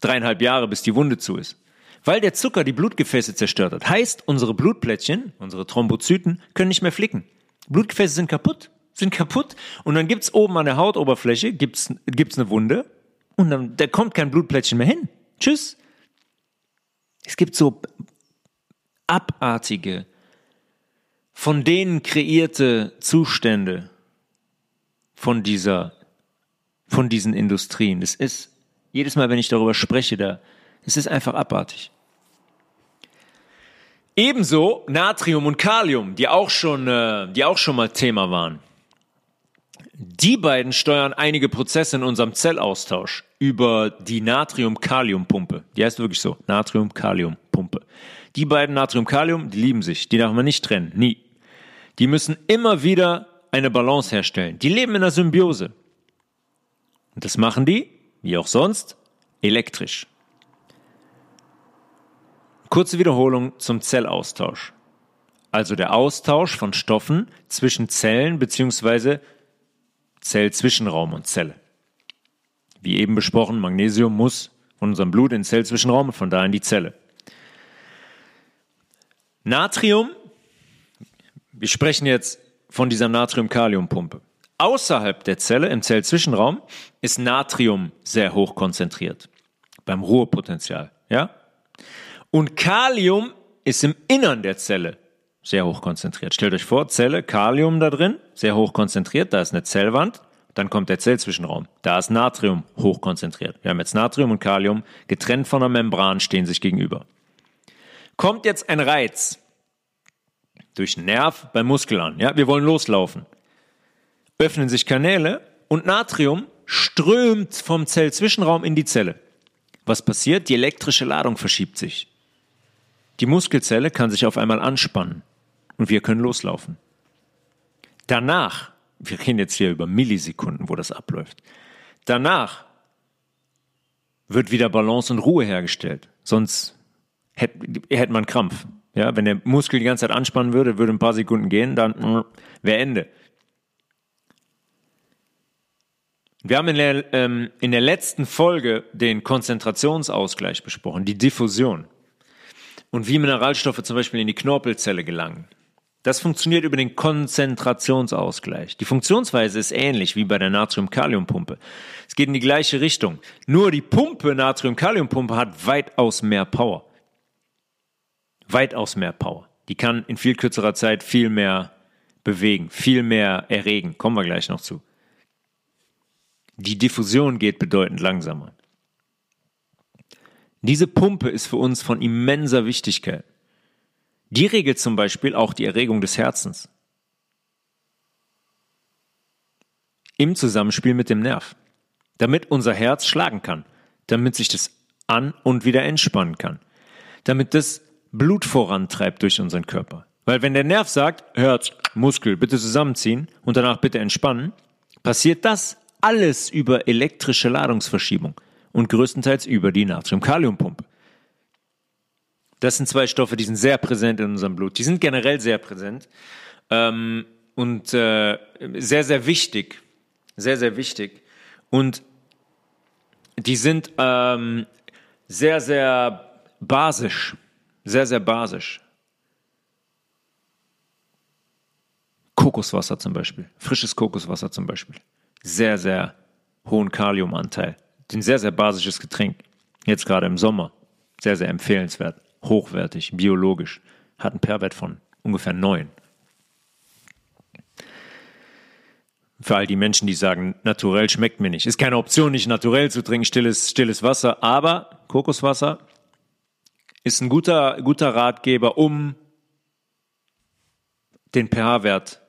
dreieinhalb Jahre, bis die Wunde zu ist. Weil der Zucker die Blutgefäße zerstört hat. Heißt, unsere Blutplättchen, unsere Thrombozyten, können nicht mehr flicken. Blutgefäße sind kaputt sind kaputt und dann gibt's oben an der Hautoberfläche gibt's gibt's eine Wunde und dann da kommt kein Blutplättchen mehr hin. Tschüss. Es gibt so abartige von denen kreierte Zustände von dieser von diesen Industrien. Das ist jedes Mal, wenn ich darüber spreche, da es ist einfach abartig. Ebenso Natrium und Kalium, die auch schon, äh, die auch schon mal Thema waren. Die beiden steuern einige Prozesse in unserem Zellaustausch über die Natrium-Kalium-Pumpe. Die heißt wirklich so, Natrium-Kalium-Pumpe. Die beiden Natrium-Kalium, die lieben sich, die darf man nicht trennen, nie. Die müssen immer wieder eine Balance herstellen. Die leben in einer Symbiose. Und das machen die, wie auch sonst, elektrisch. Kurze Wiederholung zum Zellaustausch. Also der Austausch von Stoffen zwischen Zellen bzw. Zellzwischenraum und Zelle. Wie eben besprochen, Magnesium muss von unserem Blut in den Zellzwischenraum und von da in die Zelle. Natrium, wir sprechen jetzt von dieser Natrium-Kalium-Pumpe. Außerhalb der Zelle, im Zellzwischenraum, ist Natrium sehr hoch konzentriert. Beim Ruhepotenzial, ja? Und Kalium ist im Innern der Zelle sehr hoch konzentriert. Stellt euch vor, Zelle, Kalium da drin, sehr hoch konzentriert, da ist eine Zellwand, Dann kommt der Zellzwischenraum. Da ist Natrium hochkonzentriert. Wir haben jetzt Natrium und Kalium getrennt von der Membran, stehen sich gegenüber. Kommt jetzt ein Reiz durch Nerv beim Muskel an. Ja, wir wollen loslaufen. Öffnen sich Kanäle und Natrium strömt vom Zellzwischenraum in die Zelle. Was passiert? Die elektrische Ladung verschiebt sich. Die Muskelzelle kann sich auf einmal anspannen und wir können loslaufen. Danach, wir reden jetzt hier über Millisekunden, wo das abläuft. Danach wird wieder Balance und Ruhe hergestellt. Sonst hätte, hätte man Krampf. Ja, wenn der Muskel die ganze Zeit anspannen würde, würde ein paar Sekunden gehen, dann mm, wäre Ende. Wir haben in der, ähm, in der letzten Folge den Konzentrationsausgleich besprochen, die Diffusion und wie Mineralstoffe zum Beispiel in die Knorpelzelle gelangen. Das funktioniert über den Konzentrationsausgleich. Die Funktionsweise ist ähnlich wie bei der Natrium-Kalium-Pumpe. Es geht in die gleiche Richtung. Nur die Pumpe, Natrium-Kalium-Pumpe, hat weitaus mehr Power. Weitaus mehr Power. Die kann in viel kürzerer Zeit viel mehr bewegen, viel mehr erregen. Kommen wir gleich noch zu. Die Diffusion geht bedeutend langsamer. Diese Pumpe ist für uns von immenser Wichtigkeit. Die regelt zum Beispiel auch die Erregung des Herzens. Im Zusammenspiel mit dem Nerv. Damit unser Herz schlagen kann. Damit sich das an- und wieder entspannen kann. Damit das Blut vorantreibt durch unseren Körper. Weil wenn der Nerv sagt, Herz, Muskel, bitte zusammenziehen und danach bitte entspannen, passiert das alles über elektrische Ladungsverschiebung und größtenteils über die Natrium-Kalium-Pumpe. Das sind zwei Stoffe, die sind sehr präsent in unserem Blut. Die sind generell sehr präsent ähm, und äh, sehr, sehr wichtig. Sehr, sehr wichtig. Und die sind ähm, sehr, sehr basisch. Sehr, sehr basisch. Kokoswasser zum Beispiel. Frisches Kokoswasser zum Beispiel. Sehr, sehr hohen Kaliumanteil. Ein sehr, sehr basisches Getränk. Jetzt gerade im Sommer. Sehr, sehr empfehlenswert. Hochwertig, biologisch. Hat einen Perwert von ungefähr neun. Für all die Menschen, die sagen, naturell schmeckt mir nicht. Ist keine Option, nicht naturell zu trinken, stilles, stilles Wasser. Aber Kokoswasser ist ein guter, guter Ratgeber, um den pH-Wert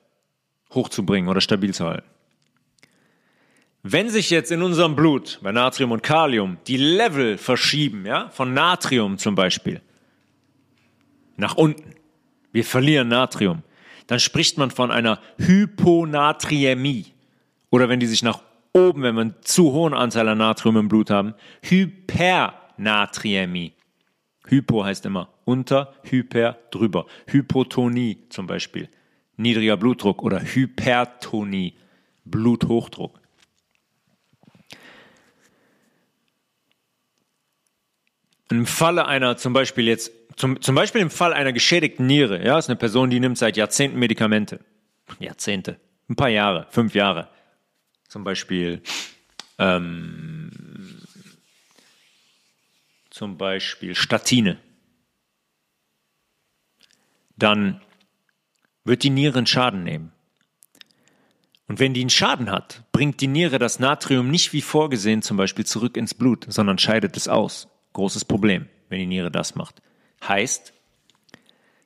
hochzubringen oder stabil zu halten. Wenn sich jetzt in unserem Blut bei Natrium und Kalium die Level verschieben, ja, von Natrium zum Beispiel, nach unten, wir verlieren Natrium, dann spricht man von einer Hyponatriämie. Oder wenn die sich nach oben, wenn wir einen zu hohen Anteil an Natrium im Blut haben, Hypernatriämie. Hypo heißt immer unter, hyper, drüber. Hypotonie zum Beispiel, niedriger Blutdruck oder Hypertonie, Bluthochdruck. Im Falle einer, zum Beispiel jetzt, zum, zum Beispiel im Fall einer geschädigten Niere, ja, ist eine Person, die nimmt seit Jahrzehnten Medikamente. Jahrzehnte, ein paar Jahre, fünf Jahre. Zum Beispiel, ähm, zum Beispiel Statine. Dann wird die Niere einen Schaden nehmen. Und wenn die einen Schaden hat, bringt die Niere das Natrium nicht wie vorgesehen zum Beispiel zurück ins Blut, sondern scheidet es aus. Großes Problem, wenn die Niere das macht. Heißt,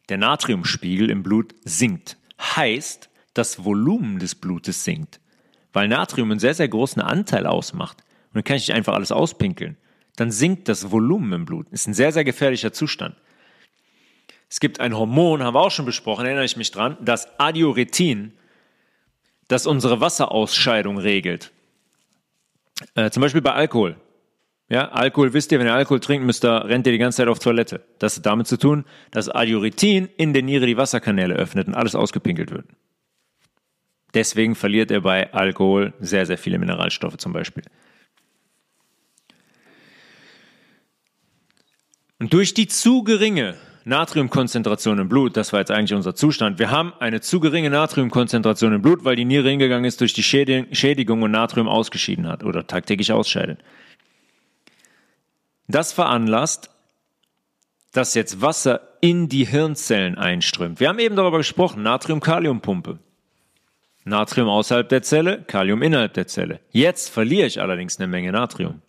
der Natriumspiegel im Blut sinkt. Heißt, das Volumen des Blutes sinkt. Weil Natrium einen sehr, sehr großen Anteil ausmacht. Und dann kann ich nicht einfach alles auspinkeln. Dann sinkt das Volumen im Blut. Ist ein sehr, sehr gefährlicher Zustand. Es gibt ein Hormon, haben wir auch schon besprochen, erinnere ich mich dran, das Adiuretin, das unsere Wasserausscheidung regelt. Äh, zum Beispiel bei Alkohol. Ja, Alkohol, wisst ihr, wenn ihr Alkohol trinkt, müsst ihr, rennt ihr die ganze Zeit auf Toilette. Das hat damit zu tun, dass Adiuretin in der Niere die Wasserkanäle öffnet und alles ausgepinkelt wird. Deswegen verliert er bei Alkohol sehr, sehr viele Mineralstoffe zum Beispiel. Und durch die zu geringe Natriumkonzentration im Blut, das war jetzt eigentlich unser Zustand, wir haben eine zu geringe Natriumkonzentration im Blut, weil die Niere hingegangen ist durch die Schädigung und Natrium ausgeschieden hat oder tagtäglich ausscheidet. Das veranlasst, dass jetzt Wasser in die Hirnzellen einströmt. Wir haben eben darüber gesprochen, Natrium-Kalium-Pumpe. Natrium außerhalb der Zelle, Kalium innerhalb der Zelle. Jetzt verliere ich allerdings eine Menge Natrium.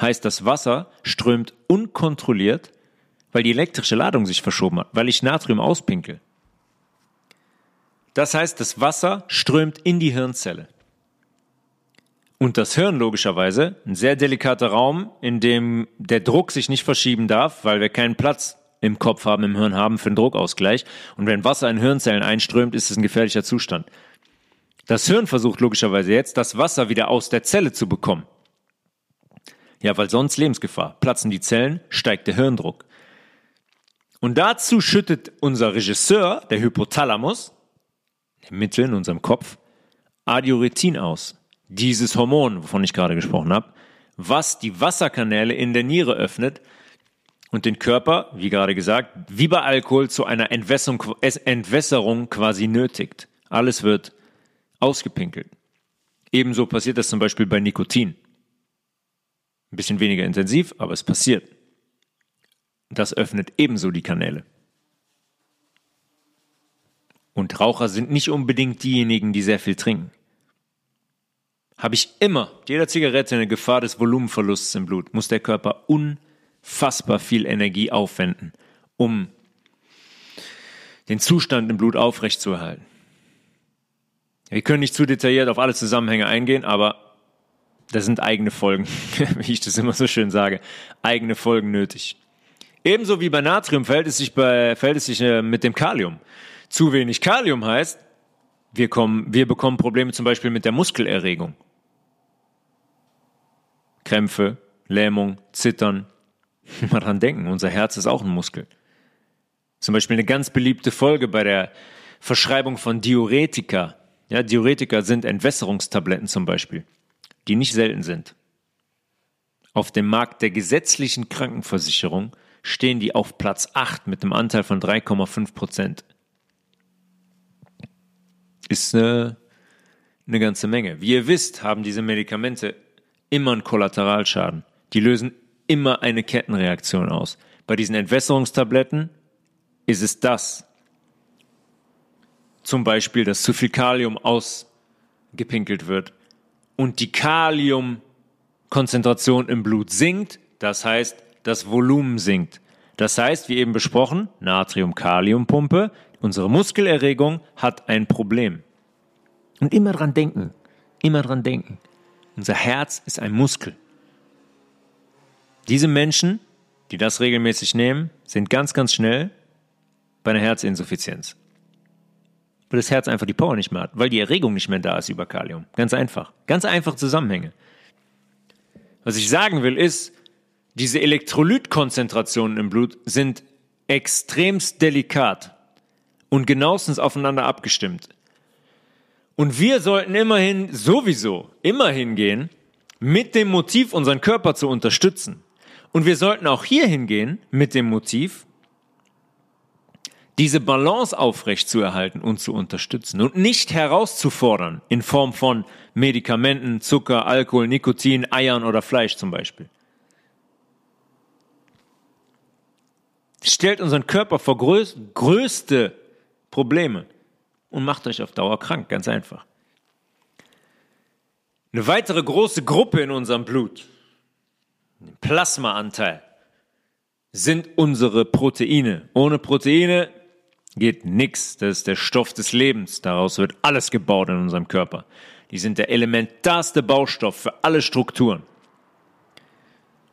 Heißt, das Wasser strömt unkontrolliert, weil die elektrische Ladung sich verschoben hat, weil ich Natrium auspinkel. Das heißt, das Wasser strömt in die Hirnzelle. Und das Hirn logischerweise, ein sehr delikater Raum, in dem der Druck sich nicht verschieben darf, weil wir keinen Platz im Kopf haben, im Hirn haben für einen Druckausgleich. Und wenn Wasser in Hirnzellen einströmt, ist es ein gefährlicher Zustand. Das Hirn versucht logischerweise jetzt, das Wasser wieder aus der Zelle zu bekommen. Ja, weil sonst Lebensgefahr. Platzen die Zellen, steigt der Hirndruck. Und dazu schüttet unser Regisseur, der Hypothalamus, der Mittel in unserem Kopf, Adiuretin aus. Dieses Hormon, wovon ich gerade gesprochen habe, was die Wasserkanäle in der Niere öffnet und den Körper, wie gerade gesagt, wie bei Alkohol zu einer Entwässerung quasi nötigt. Alles wird ausgepinkelt. Ebenso passiert das zum Beispiel bei Nikotin. Ein bisschen weniger intensiv, aber es passiert. Das öffnet ebenso die Kanäle. Und Raucher sind nicht unbedingt diejenigen, die sehr viel trinken. Habe ich immer, jeder Zigarette, eine Gefahr des Volumenverlusts im Blut, muss der Körper unfassbar viel Energie aufwenden, um den Zustand im Blut aufrechtzuerhalten. Wir können nicht zu detailliert auf alle Zusammenhänge eingehen, aber das sind eigene Folgen, wie ich das immer so schön sage, eigene Folgen nötig. Ebenso wie bei Natrium verhält es sich, bei, verhält es sich äh, mit dem Kalium. Zu wenig Kalium heißt, wir, kommen, wir bekommen Probleme zum Beispiel mit der Muskelerregung. Krämpfe, Lähmung, Zittern. Mal dran denken, unser Herz ist auch ein Muskel. Zum Beispiel eine ganz beliebte Folge bei der Verschreibung von Diuretika. Ja, Diuretika sind Entwässerungstabletten zum Beispiel, die nicht selten sind. Auf dem Markt der gesetzlichen Krankenversicherung stehen die auf Platz 8 mit einem Anteil von 3,5 Prozent. Ist eine, eine ganze Menge. Wie ihr wisst, haben diese Medikamente immer einen Kollateralschaden. Die lösen immer eine Kettenreaktion aus. Bei diesen Entwässerungstabletten ist es das. Zum Beispiel, dass zu viel Kalium ausgepinkelt wird und die Kaliumkonzentration im Blut sinkt. Das heißt, das Volumen sinkt. Das heißt, wie eben besprochen, Natrium-Kalium-Pumpe, unsere Muskelerregung hat ein Problem. Und immer dran denken, immer dran denken. Unser Herz ist ein Muskel. Diese Menschen, die das regelmäßig nehmen, sind ganz, ganz schnell bei einer Herzinsuffizienz. Weil das Herz einfach die Power nicht mehr hat, weil die Erregung nicht mehr da ist über Kalium. Ganz einfach. Ganz einfach Zusammenhänge. Was ich sagen will ist, diese Elektrolytkonzentrationen im Blut sind extremst delikat und genauestens aufeinander abgestimmt. Und wir sollten immerhin sowieso immer hingehen, mit dem Motiv, unseren Körper zu unterstützen. Und wir sollten auch hier hingehen mit dem Motiv, diese Balance aufrecht zu erhalten und zu unterstützen und nicht herauszufordern in Form von Medikamenten, Zucker, Alkohol, Nikotin, Eiern oder Fleisch zum Beispiel. Stellt unseren Körper vor größte Probleme und macht euch auf Dauer krank, ganz einfach. Eine weitere große Gruppe in unserem Blut, den Plasmaanteil, sind unsere Proteine. Ohne Proteine geht nichts. Das ist der Stoff des Lebens. Daraus wird alles gebaut in unserem Körper. Die sind der elementarste Baustoff für alle Strukturen.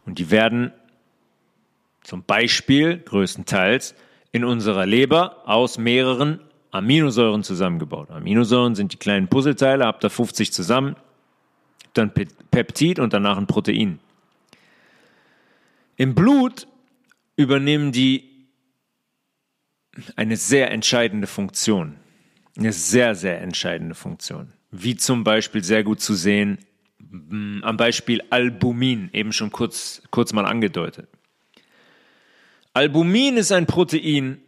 Und die werden zum Beispiel größtenteils in unserer Leber aus mehreren Aminosäuren zusammengebaut. Aminosäuren sind die kleinen Puzzleteile, habt ihr 50 zusammen, dann Peptid und danach ein Protein. Im Blut übernehmen die eine sehr entscheidende Funktion. Eine sehr, sehr entscheidende Funktion. Wie zum Beispiel sehr gut zu sehen mm, am Beispiel Albumin, eben schon kurz, kurz mal angedeutet. Albumin ist ein Protein,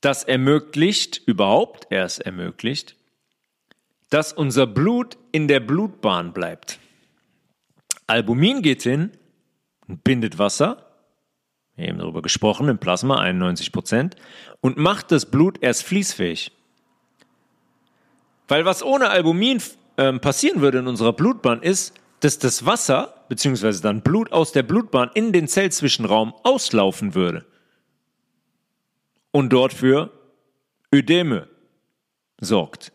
das ermöglicht, überhaupt erst ermöglicht, dass unser Blut in der Blutbahn bleibt. Albumin geht hin und bindet Wasser, haben darüber gesprochen, im Plasma 91 Prozent, und macht das Blut erst fließfähig. Weil was ohne Albumin äh, passieren würde in unserer Blutbahn ist, dass das Wasser, beziehungsweise dann Blut aus der Blutbahn in den Zellzwischenraum auslaufen würde. Und dort für Ödeme sorgt.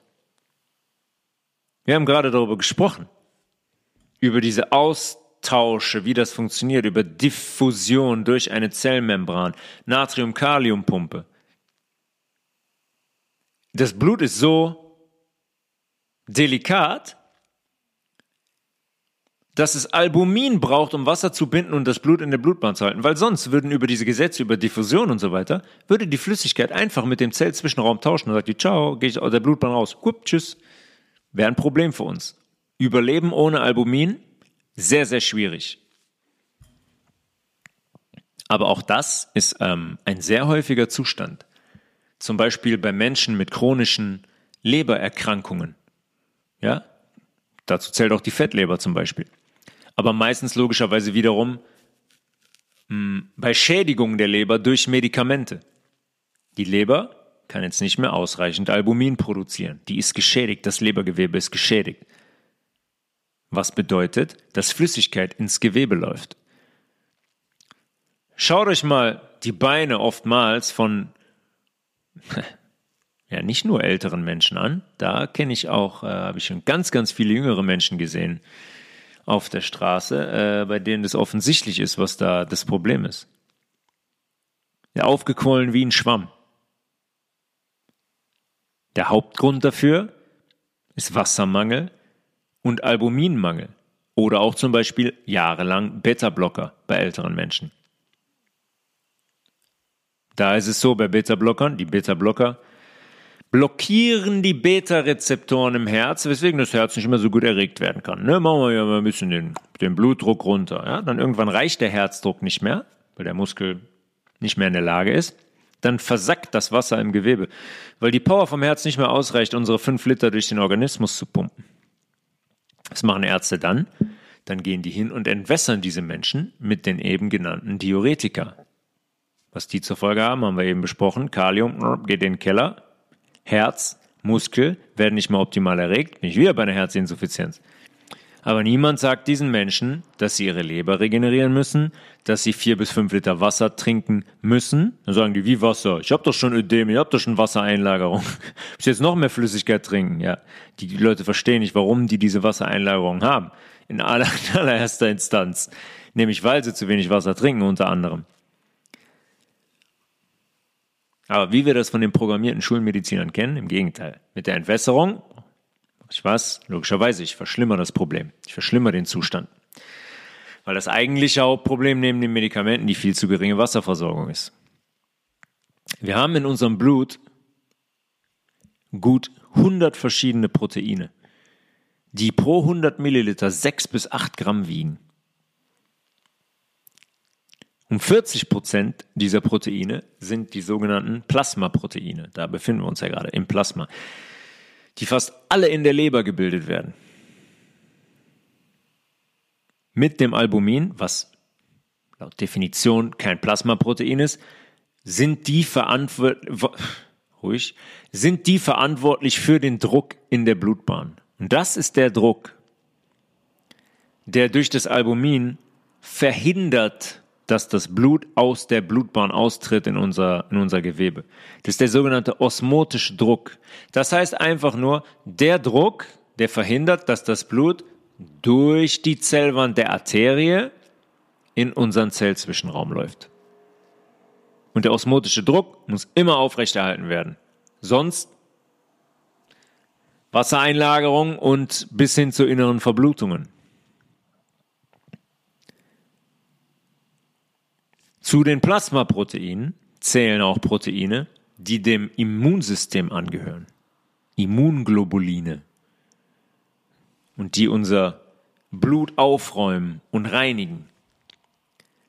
Wir haben gerade darüber gesprochen. Über diese Austausche, wie das funktioniert, über Diffusion durch eine Zellmembran, Natrium-Kalium-Pumpe. Das Blut ist so delikat, dass es Albumin braucht, um Wasser zu binden und das Blut in der Blutbahn zu halten. Weil sonst würden über diese Gesetze, über Diffusion und so weiter, würde die Flüssigkeit einfach mit dem Zellzwischenraum tauschen und sagt die, ciao, gehe ich aus der Blutbahn raus, Gup, tschüss. Wäre ein Problem für uns. Überleben ohne Albumin, sehr, sehr schwierig. Aber auch das ist ähm, ein sehr häufiger Zustand. Zum Beispiel bei Menschen mit chronischen Lebererkrankungen. Ja, dazu zählt auch die Fettleber zum Beispiel aber meistens logischerweise wiederum mh, hm, bei Schädigung der Leber durch Medikamente. Die Leber kann jetzt nicht mehr ausreichend Albumin produzieren. Die ist geschädigt, das Lebergewebe ist geschädigt. Was bedeutet, dass Flüssigkeit ins Gewebe läuft. Schaut euch mal die Beine oftmals von ja nicht nur älteren Menschen an. Da kenne ich auch, äh, habe ich schon ganz, ganz viele jüngere Menschen gesehen, auf der Straße, äh, bei denen es offensichtlich ist, was da das Problem ist. Ja, aufgequollen wie ein Schwamm. Der Hauptgrund dafür ist Wassermangel und Albuminmangel oder auch zum Beispiel jahrelang Beta-Blocker bei älteren Menschen. Da ist es so bei Beta-Blockern, die Beta-Blocker blockieren die Beta-Rezeptoren im Herz, weswegen das Herz nicht immer so gut erregt werden kann. Ne, machen wir ja mal ein bisschen den, den Blutdruck runter. Ja? Dann irgendwann reicht der Herzdruck nicht mehr, weil der Muskel nicht mehr in der Lage ist. Dann versackt das Wasser im Gewebe, weil die Power vom Herz nicht mehr ausreicht, unsere fünf Liter durch den Organismus zu pumpen. Was machen Ärzte dann? Dann gehen die hin und entwässern diese Menschen mit den eben genannten Diuretika. Was die zur Folge haben, haben wir eben besprochen. Kalium geht in den Keller, Herz, Muskel werden nicht mehr optimal erregt, bin ich wieder bei einer Herzinsuffizienz. Aber niemand sagt diesen Menschen, dass sie ihre Leber regenerieren müssen, dass sie vier bis fünf Liter Wasser trinken müssen. Dann sagen die, wie Wasser? Ich habe doch schon Ödem, ich habe doch schon Wassereinlagerung. ich jetzt noch mehr Flüssigkeit trinken? Ja, die, die Leute verstehen nicht, warum die diese Wassereinlagerung haben. In aller, allererster Instanz. Nämlich, weil sie zu wenig Wasser trinken, unter anderem. Aber wie wir das von den programmierten Schulmedizinern kennen, im Gegenteil. Mit der Entwässerung, ich was, logischerweise, ich verschlimmere das Problem. Ich verschlimmere den Zustand. Weil das eigentliche Hauptproblem neben den Medikamenten die viel zu geringe Wasserversorgung ist. Wir haben in unserem Blut gut 100 verschiedene Proteine, die pro 100 Milliliter 6 bis 8 Gramm wiegen. Und 40 Prozent dieser Proteine sind die sogenannten Plasmaproteine. Da befinden wir uns ja gerade im Plasma, die fast alle in der Leber gebildet werden. Mit dem Albumin, was laut Definition kein Plasmaprotein ist, sind die, ruhig, sind die verantwortlich für den Druck in der Blutbahn. Und das ist der Druck, der durch das Albumin verhindert dass das Blut aus der Blutbahn austritt in unser, in unser Gewebe. Das ist der sogenannte osmotische Druck. Das heißt einfach nur, der Druck, der verhindert, dass das Blut durch die Zellwand der Arterie in unseren Zellzwischenraum läuft. Und der osmotische Druck muss immer aufrechterhalten werden. Sonst Wassereinlagerung und bis hin zu inneren Verblutungen. Zu den Plasmaproteinen zählen auch Proteine, die dem Immunsystem angehören. Immunglobuline. Und die unser Blut aufräumen und reinigen.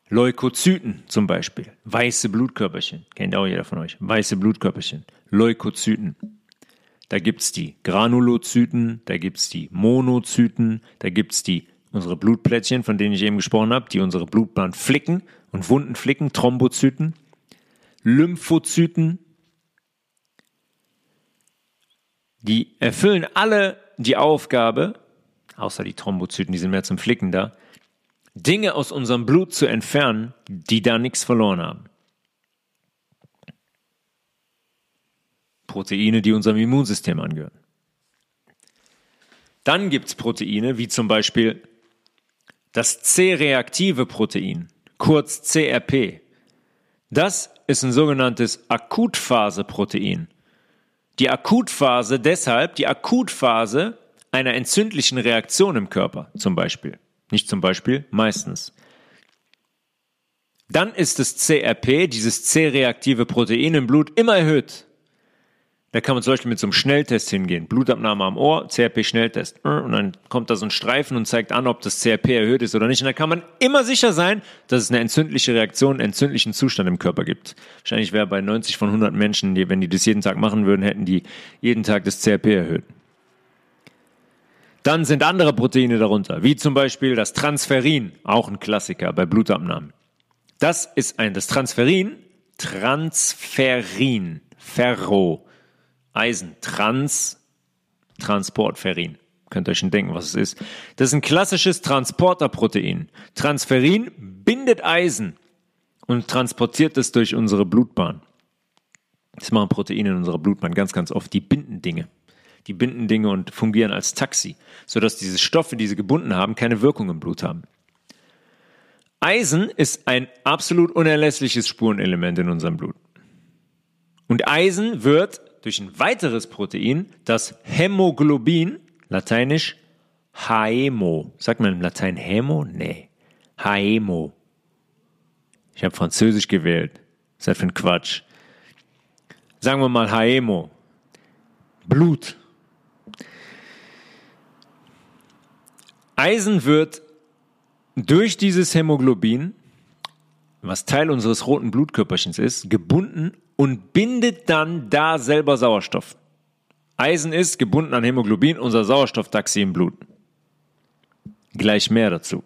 Leukozyten zum Beispiel, weiße Blutkörperchen, kennt auch jeder von euch, weiße Blutkörperchen, Leukozyten. Da gibt's die Granulozyten, da gibt's die Monozyten, da gibt's die unsere Blutplättchen, von denen ich eben gesprochen habe, die unsere Blutbahn flicken und Wunden flicken, Thrombozyten, Lymphozyten, die erfüllen alle die Aufgabe, außer die Thrombozyten, die sind mehr zum Flicken da, Dinge aus unserem Blut zu entfernen, die da nichts verloren haben. Proteine, die unserem Immunsystem angehören. Dann gibt es Proteine, wie zum Beispiel das C-reaktive Protein, kurz CRP. Das ist ein sogenanntes Akutphase-Protein. Die Akutphase deshalb, die Akutphase einer entzündlichen Reaktion im Körper zum Beispiel. Nicht zum Beispiel, meistens. Dann ist das CRP, dieses C-reaktive Protein im Blut, immer erhöht. Da kann man zum Beispiel mit so einem Schnelltest hingehen. Blutabnahme am Ohr, CRP-Schnelltest. Und dann kommt da so ein Streifen und zeigt an, ob das CRP erhöht ist oder nicht. Und da kann man immer sicher sein, dass es eine entzündliche Reaktion, einen entzündlichen Zustand im Körper gibt. Wahrscheinlich wäre bei 90 von 100 Menschen, die, wenn die das jeden Tag machen würden, hätten die jeden Tag das CRP erhöht. Dann sind andere Proteine darunter, wie zum Beispiel das Transferin, auch ein Klassiker bei Blutabnahmen. Das ist ein, das Transferin, Transferin, Ferro, Eisen, Trans, Transportferin. Könnt ihr euch schon denken, was es ist. Das ist ein klassisches Transporterprotein. Transferin bindet Eisen und transportiert es durch unsere Blutbahn. Das machen Proteine in unserer Blutbahn ganz, ganz oft. Die binden Dinge. Die binden Dinge und fungieren als Taxi, sodass diese Stoffe, die sie gebunden haben, keine Wirkung im Blut haben. Eisen ist ein absolut unerlässliches Spurenelement in unserem Blut. Und Eisen wird durch ein weiteres Protein, das Hämoglobin, lateinisch Haemo. Sagt man im Latein Hämo? Nee. Haemo. Ich habe Französisch gewählt. Was ist das für ein Quatsch? Sagen wir mal Haemo. Blut. Eisen wird durch dieses Hämoglobin, was Teil unseres roten Blutkörperchens ist, gebunden und bindet dann da selber Sauerstoff. Eisen ist gebunden an Hämoglobin, unser Sauerstofftaxi im Blut. Gleich mehr dazu.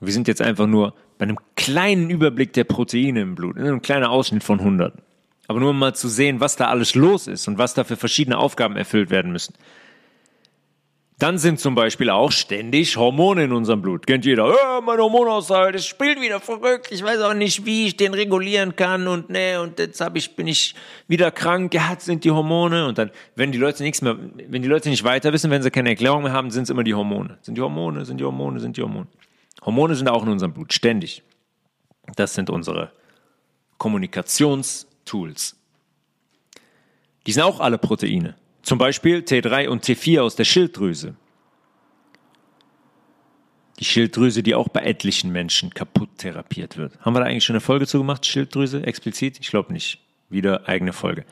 Wir sind jetzt einfach nur bei einem kleinen Überblick der Proteine im Blut, in einem kleinen Ausschnitt von 100. Aber nur um mal zu sehen, was da alles los ist und was da für verschiedene Aufgaben erfüllt werden müssen. Dann sind zum Beispiel auch ständig Hormone in unserem Blut. Kennt jeder, oh, mein Hormonaushalt, es spielt wieder verrückt. Ich weiß auch nicht, wie ich den regulieren kann und ne, und jetzt hab ich, bin ich wieder krank. Ja, sind die Hormone. Und dann, wenn die Leute nichts mehr, wenn die Leute nicht weiter wissen, wenn sie keine Erklärung mehr haben, sind es immer die Hormone. Sind die Hormone, sind die Hormone, sind die Hormone. Hormone sind auch in unserem Blut, ständig. Das sind unsere Kommunikationstools. Die sind auch alle Proteine. Zum Beispiel T3 und T4 aus der Schilddrüse. Die Schilddrüse, die auch bei etlichen Menschen kaputt therapiert wird. Haben wir da eigentlich schon eine Folge zu gemacht? Schilddrüse explizit? Ich glaube nicht. Wieder eigene Folge.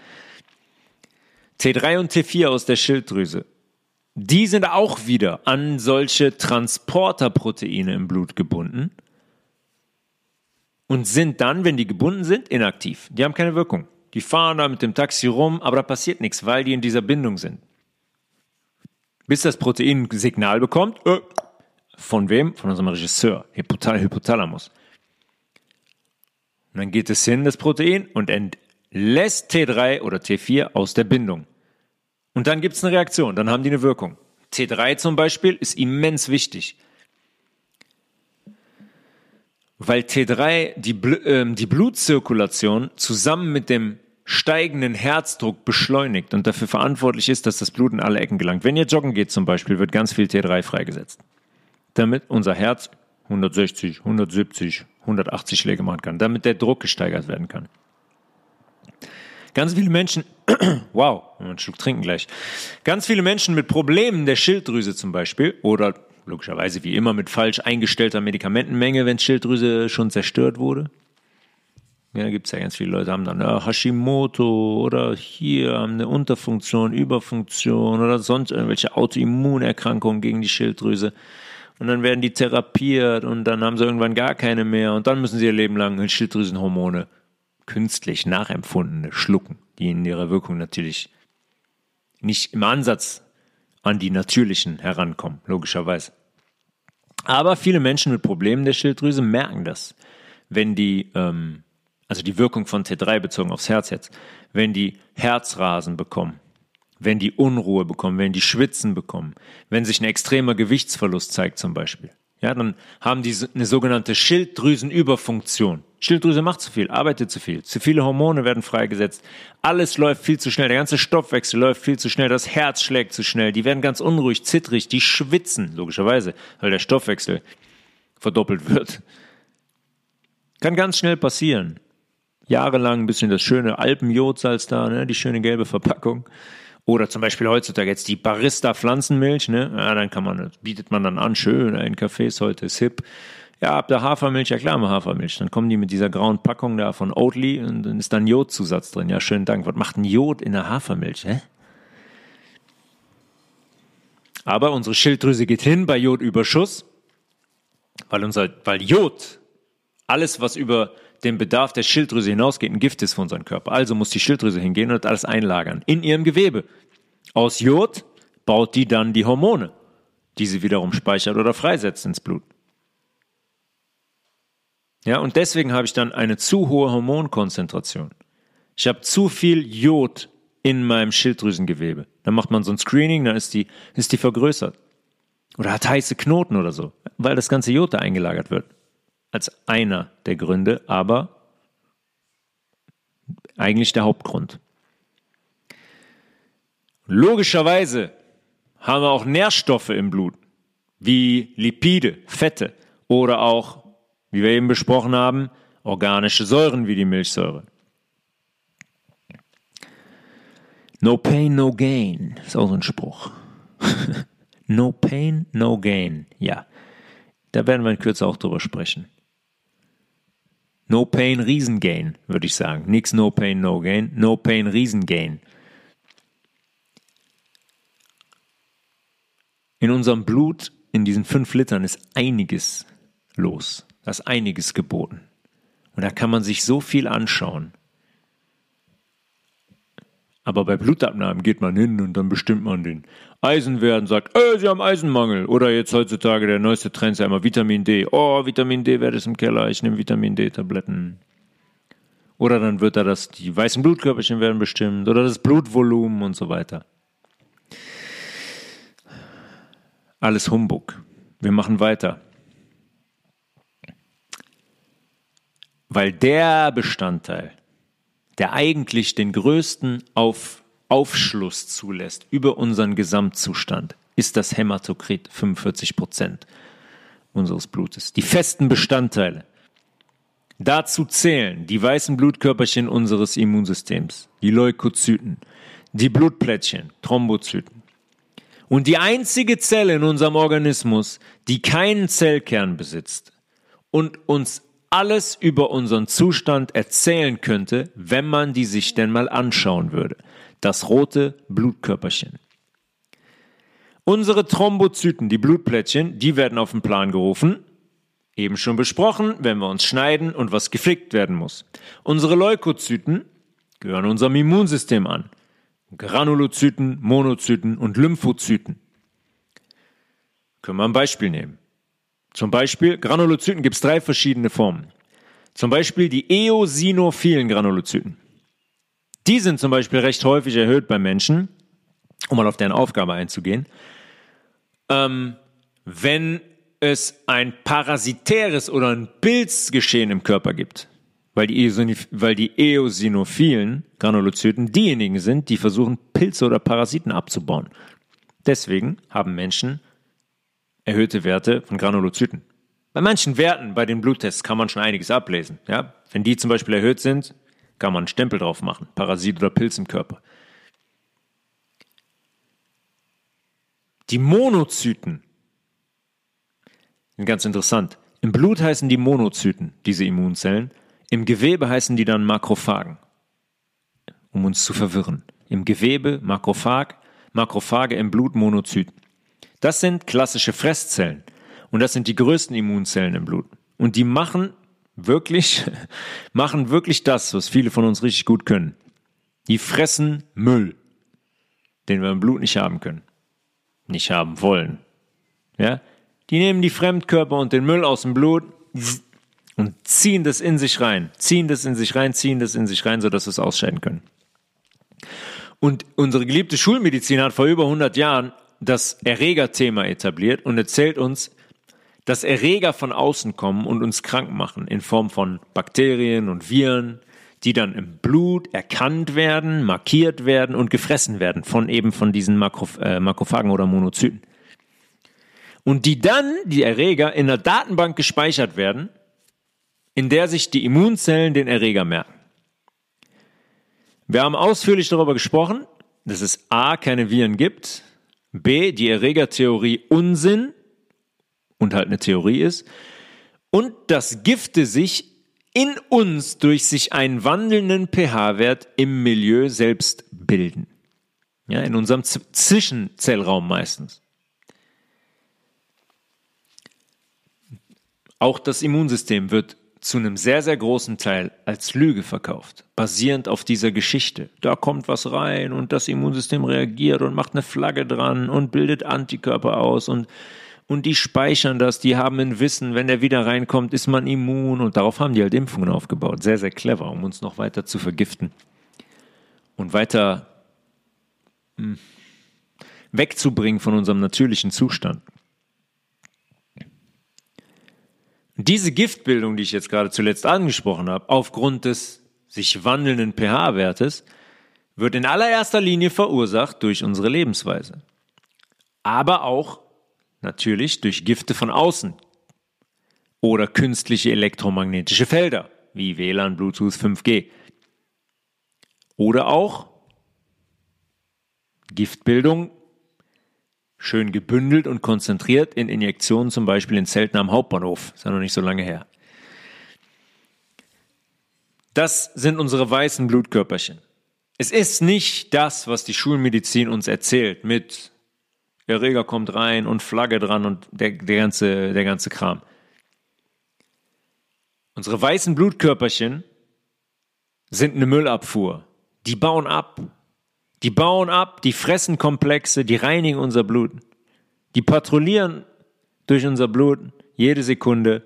T3 und T4 aus der Schilddrüse. Die sind auch wieder an solche Transporterproteine im Blut gebunden und sind dann, wenn die gebunden sind, inaktiv. Die haben keine Wirkung. Die fahren da mit dem Taxi rum, aber da passiert nichts, weil die in dieser Bindung sind. Bis das Protein ein Signal bekommt, äh, von wem? Von unserem Regisseur, Hypothal Hypothalamus. Und dann geht es hin, das Protein, und entlässt T3 oder T4 aus der Bindung. Und dann gibt es eine Reaktion, dann haben die eine Wirkung. T3 zum Beispiel ist immens wichtig, weil T3 die, äh, die Blutzirkulation zusammen mit dem steigenden Herzdruck beschleunigt und dafür verantwortlich ist, dass das Blut in alle Ecken gelangt. Wenn ihr joggen geht zum Beispiel, wird ganz viel T3 freigesetzt, damit unser Herz 160, 170, 180 Schläge machen kann, damit der Druck gesteigert werden kann. Ganz viele Menschen, wow, einen Schluck trinken gleich. Ganz viele Menschen mit Problemen der Schilddrüse zum Beispiel oder logischerweise wie immer mit falsch eingestellter Medikamentenmenge, wenn Schilddrüse schon zerstört wurde, ja, gibt es ja ganz viele Leute, haben dann ja, Hashimoto oder hier haben eine Unterfunktion, Überfunktion oder sonst irgendwelche Autoimmunerkrankungen gegen die Schilddrüse. Und dann werden die therapiert und dann haben sie irgendwann gar keine mehr und dann müssen sie ihr Leben lang Schilddrüsenhormone künstlich nachempfundene schlucken, die in ihrer Wirkung natürlich nicht im Ansatz an die natürlichen herankommen, logischerweise. Aber viele Menschen mit Problemen der Schilddrüse merken das, wenn die ähm, also die Wirkung von T3 bezogen aufs Herz jetzt, wenn die Herzrasen bekommen wenn die Unruhe bekommen, wenn die Schwitzen bekommen, wenn sich ein extremer Gewichtsverlust zeigt zum Beispiel. Ja, dann haben die eine sogenannte Schilddrüsenüberfunktion. Schilddrüse macht zu viel, arbeitet zu viel, zu viele Hormone werden freigesetzt, alles läuft viel zu schnell, der ganze Stoffwechsel läuft viel zu schnell, das Herz schlägt zu schnell, die werden ganz unruhig, zittrig, die schwitzen, logischerweise, weil der Stoffwechsel verdoppelt wird. Kann ganz schnell passieren. Jahrelang ein bisschen das schöne Alpenjodsalz da, ne, die schöne gelbe Verpackung. Oder zum Beispiel heutzutage jetzt die Barista Pflanzenmilch, ne? Ja, dann kann man, bietet man dann an, schön, ein Kaffee ist heute ist hip. Ja, ab der Hafermilch, ja klar, mal Hafermilch. Dann kommen die mit dieser grauen Packung da von Oatly und dann ist dann Jodzusatz drin. Ja, schönen Dank. Was macht ein Jod in der Hafermilch, hä? Aber unsere Schilddrüse geht hin bei Jodüberschuss, weil unser, weil Jod, alles was über den Bedarf der Schilddrüse hinausgeht, ein Gift ist für unseren Körper. Also muss die Schilddrüse hingehen und alles einlagern in ihrem Gewebe. Aus Jod baut die dann die Hormone, die sie wiederum speichert oder freisetzt ins Blut. Ja, und deswegen habe ich dann eine zu hohe Hormonkonzentration. Ich habe zu viel Jod in meinem Schilddrüsengewebe. Dann macht man so ein Screening, dann ist die, ist die vergrößert. Oder hat heiße Knoten oder so, weil das ganze Jod da eingelagert wird als einer der Gründe, aber eigentlich der Hauptgrund. Logischerweise haben wir auch Nährstoffe im Blut, wie Lipide, Fette oder auch, wie wir eben besprochen haben, organische Säuren wie die Milchsäure. No pain, no gain, ist auch so ein Spruch. no pain, no gain, ja. Da werden wir in Kürze auch drüber sprechen. No Pain, Riesengain, würde ich sagen. Nix No Pain, No Gain. No Pain, Riesengain. In unserem Blut, in diesen fünf Litern, ist einiges los. Da ist einiges geboten. Und da kann man sich so viel anschauen. Aber bei Blutabnahmen geht man hin und dann bestimmt man den Eisenwert und sagt, äh, Sie haben Eisenmangel. Oder jetzt heutzutage der neueste Trend ist ja immer Vitamin D. Oh, Vitamin D-Wert ist im Keller, ich nehme Vitamin D-Tabletten. Oder dann wird da das, die weißen Blutkörperchen werden bestimmt oder das Blutvolumen und so weiter. Alles Humbug. Wir machen weiter. Weil der Bestandteil, der eigentlich den größten auf, Aufschluss zulässt über unseren Gesamtzustand, ist das Hämatokrit 45 Prozent unseres Blutes. Die festen Bestandteile. Dazu zählen die weißen Blutkörperchen unseres Immunsystems, die Leukozyten, die Blutplättchen, Thrombozyten. Und die einzige Zelle in unserem Organismus, die keinen Zellkern besitzt und uns alles über unseren Zustand erzählen könnte, wenn man die sich denn mal anschauen würde. Das rote Blutkörperchen. Unsere Thrombozyten, die Blutplättchen, die werden auf den Plan gerufen. Eben schon besprochen, wenn wir uns schneiden und was geflickt werden muss. Unsere Leukozyten gehören unserem Immunsystem an. Granulozyten, Monozyten und Lymphozyten. Können wir ein Beispiel nehmen. Zum Beispiel, Granulozyten gibt es drei verschiedene Formen. Zum Beispiel die eosinophilen Granulozyten. Die sind zum Beispiel recht häufig erhöht bei Menschen, um mal auf deren Aufgabe einzugehen, ähm, wenn es ein parasitäres oder ein Pilzgeschehen im Körper gibt. Weil die, weil die eosinophilen Granulozyten diejenigen sind, die versuchen, Pilze oder Parasiten abzubauen. Deswegen haben Menschen erhöhte Werte von Granulozyten. Bei manchen Werten bei den Bluttests kann man schon einiges ablesen. Ja? Wenn die zum Beispiel erhöht sind, kann man einen Stempel drauf machen. Parasit oder Pilz im Körper. Die Monozyten sind ganz interessant. Im Blut heißen die Monozyten, diese Immunzellen. Im Gewebe heißen die dann Makrophagen, um uns zu verwirren. Im Gewebe Makrophag, Makrophage im Blut Monozyten. Das sind klassische Fresszellen. Und das sind die größten Immunzellen im Blut. Und die machen wirklich, machen wirklich das, was viele von uns richtig gut können. Die fressen Müll, den wir im Blut nicht haben können. Nicht haben wollen. Ja? Die nehmen die Fremdkörper und den Müll aus dem Blut und ziehen das in sich rein. Ziehen das in sich rein, ziehen das in sich rein, sodass wir es ausscheiden können. Und unsere geliebte Schulmedizin hat vor über 100 Jahren das Erregerthema etabliert und erzählt uns, dass Erreger von außen kommen und uns krank machen in Form von Bakterien und Viren, die dann im Blut erkannt werden, markiert werden und gefressen werden von eben von diesen Makroph äh, Makrophagen oder Monozyten. Und die dann, die Erreger, in einer Datenbank gespeichert werden, in der sich die Immunzellen den Erreger merken. Wir haben ausführlich darüber gesprochen, dass es A, keine Viren gibt, B, die Erregertheorie Unsinn und halt eine Theorie ist, und dass Gifte sich in uns durch sich einen wandelnden pH-Wert im Milieu selbst bilden. Ja, in unserem Zwischenzellraum meistens. Auch das Immunsystem wird zu einem sehr, sehr großen Teil als Lüge verkauft, basierend auf dieser Geschichte. Da kommt was rein und das Immunsystem reagiert und macht eine Flagge dran und bildet Antikörper aus und, und die speichern das, die haben ein Wissen, wenn der wieder reinkommt, ist man immun und darauf haben die halt Impfungen aufgebaut. Sehr, sehr clever, um uns noch weiter zu vergiften und weiter hm, wegzubringen von unserem natürlichen Zustand. Diese Giftbildung, die ich jetzt gerade zuletzt angesprochen habe, aufgrund des sich wandelnden pH-Wertes, wird in allererster Linie verursacht durch unsere Lebensweise. Aber auch natürlich durch Gifte von außen oder künstliche elektromagnetische Felder wie WLAN, Bluetooth, 5G. Oder auch Giftbildung schön gebündelt und konzentriert in Injektionen, zum Beispiel in Zelten am Hauptbahnhof. Ist ja noch nicht so lange her. Das sind unsere weißen Blutkörperchen. Es ist nicht das, was die Schulmedizin uns erzählt mit Erreger kommt rein und Flagge dran und der, der, ganze, der ganze Kram. Unsere weißen Blutkörperchen sind eine Müllabfuhr. Die bauen ab, die bauen ab, die fressen Komplexe, die reinigen unser Blut. Die patrouillieren durch unser Blut jede Sekunde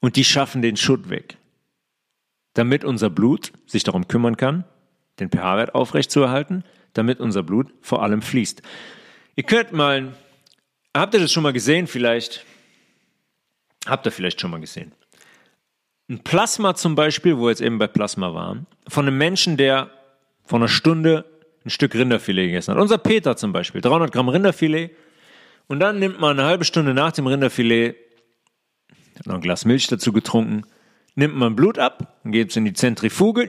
und die schaffen den Schutt weg. Damit unser Blut sich darum kümmern kann, den pH-Wert aufrechtzuerhalten, damit unser Blut vor allem fließt. Ihr könnt mal, habt ihr das schon mal gesehen vielleicht? Habt ihr vielleicht schon mal gesehen? Ein Plasma zum Beispiel, wo wir jetzt eben bei Plasma waren, von einem Menschen, der vor einer Stunde ein Stück Rinderfilet gegessen hat. Unser Peter zum Beispiel, 300 Gramm Rinderfilet. Und dann nimmt man eine halbe Stunde nach dem Rinderfilet, hat noch ein Glas Milch dazu getrunken, nimmt man Blut ab, geht es in die Zentrifuge,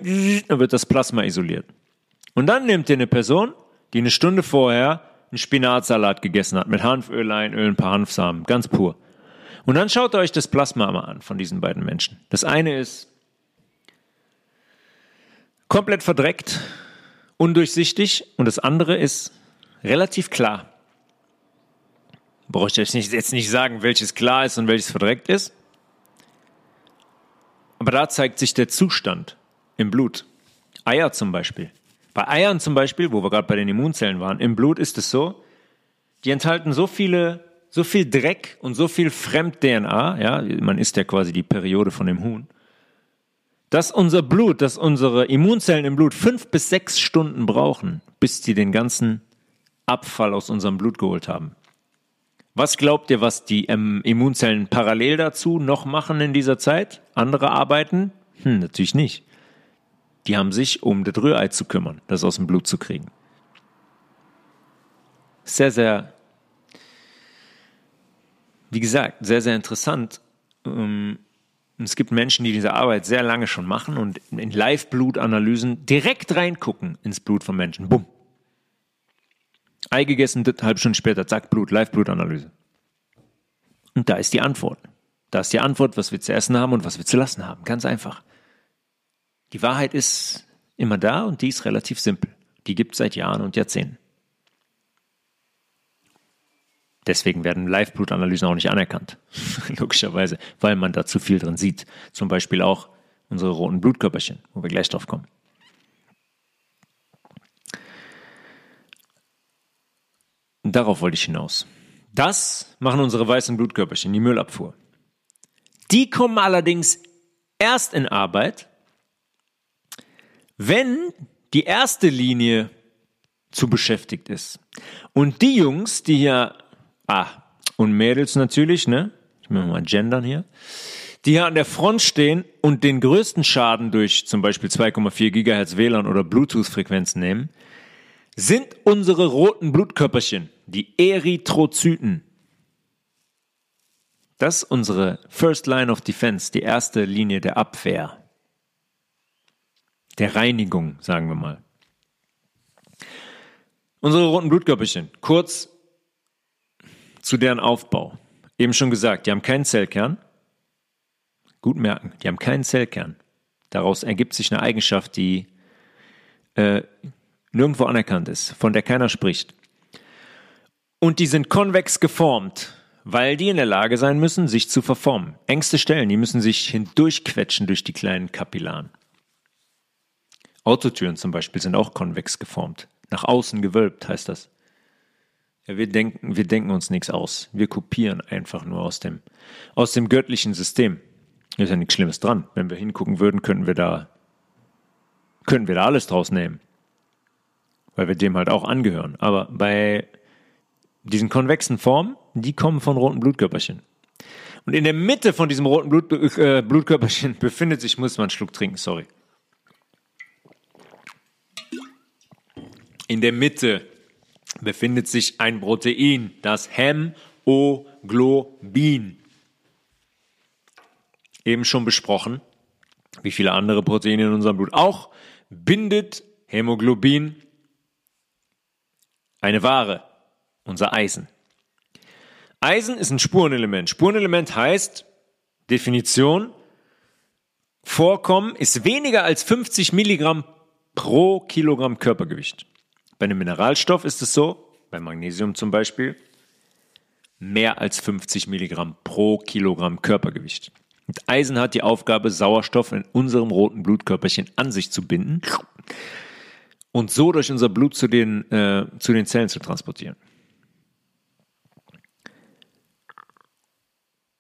dann wird das Plasma isoliert. Und dann nimmt ihr eine Person, die eine Stunde vorher einen Spinatsalat gegessen hat mit Hanföl, Öl, ein paar Hanfsamen, ganz pur. Und dann schaut euch das Plasma mal an von diesen beiden Menschen. Das eine ist komplett verdreckt, undurchsichtig und das andere ist relativ klar. Brauche ich euch nicht, jetzt nicht sagen, welches klar ist und welches verdreckt ist. Aber da zeigt sich der Zustand im Blut. Eier zum Beispiel. Bei Eiern zum Beispiel, wo wir gerade bei den Immunzellen waren, im Blut ist es so, die enthalten so viele, so viel Dreck und so viel Fremd-DNA, ja, man isst ja quasi die Periode von dem Huhn, dass unser Blut, dass unsere Immunzellen im Blut fünf bis sechs Stunden brauchen, bis sie den ganzen Abfall aus unserem Blut geholt haben. Was glaubt ihr, was die ähm, Immunzellen parallel dazu noch machen in dieser Zeit? Andere arbeiten? Hm, natürlich nicht. Die haben sich um das Rührei zu kümmern, das aus dem Blut zu kriegen. Sehr, sehr, wie gesagt, sehr, sehr interessant. Ähm, es gibt Menschen, die diese Arbeit sehr lange schon machen und in Live-Blutanalysen direkt reingucken ins Blut von Menschen. Bumm. Ei gegessen, halb Stunde später, zack, Blut, Live-Blutanalyse. Und da ist die Antwort. Da ist die Antwort, was wir zu essen haben und was wir zu lassen haben. Ganz einfach. Die Wahrheit ist immer da und die ist relativ simpel. Die gibt es seit Jahren und Jahrzehnten. Deswegen werden Live-Blutanalysen auch nicht anerkannt. Logischerweise, weil man da zu viel drin sieht. Zum Beispiel auch unsere roten Blutkörperchen, wo wir gleich drauf kommen. Darauf wollte ich hinaus. Das machen unsere weißen Blutkörperchen, die Müllabfuhr. Die kommen allerdings erst in Arbeit, wenn die erste Linie zu beschäftigt ist. Und die Jungs, die hier, ah, und Mädels natürlich, ne? Ich will mal gendern hier. Die hier an der Front stehen und den größten Schaden durch zum Beispiel 2,4 Gigahertz WLAN oder Bluetooth-Frequenzen nehmen, sind unsere roten Blutkörperchen, die Erythrozyten. Das ist unsere First Line of Defense, die erste Linie der Abwehr. Der Reinigung, sagen wir mal. Unsere roten Blutkörperchen, kurz zu deren Aufbau. Eben schon gesagt, die haben keinen Zellkern. Gut merken, die haben keinen Zellkern. Daraus ergibt sich eine Eigenschaft, die äh, nirgendwo anerkannt ist, von der keiner spricht. Und die sind konvex geformt, weil die in der Lage sein müssen, sich zu verformen. Engste Stellen, die müssen sich hindurchquetschen durch die kleinen Kapillaren. Autotüren zum Beispiel sind auch konvex geformt. Nach außen gewölbt heißt das. Ja, wir denken, wir denken uns nichts aus. Wir kopieren einfach nur aus dem, aus dem göttlichen System. Da ist ja nichts Schlimmes dran. Wenn wir hingucken würden, könnten wir da, könnten wir da alles draus nehmen. Weil wir dem halt auch angehören. Aber bei diesen konvexen Formen, die kommen von roten Blutkörperchen. Und in der Mitte von diesem roten Blut, äh, Blutkörperchen befindet sich, muss man einen Schluck trinken, sorry. In der Mitte befindet sich ein Protein, das Hämoglobin. Eben schon besprochen, wie viele andere Proteine in unserem Blut auch, bindet Hämoglobin eine Ware, unser Eisen. Eisen ist ein Spurenelement. Spurenelement heißt, Definition, Vorkommen ist weniger als 50 Milligramm pro Kilogramm Körpergewicht. Bei einem Mineralstoff ist es so, bei Magnesium zum Beispiel, mehr als 50 Milligramm pro Kilogramm Körpergewicht. Und Eisen hat die Aufgabe, Sauerstoff in unserem roten Blutkörperchen an sich zu binden und so durch unser Blut zu den, äh, zu den Zellen zu transportieren.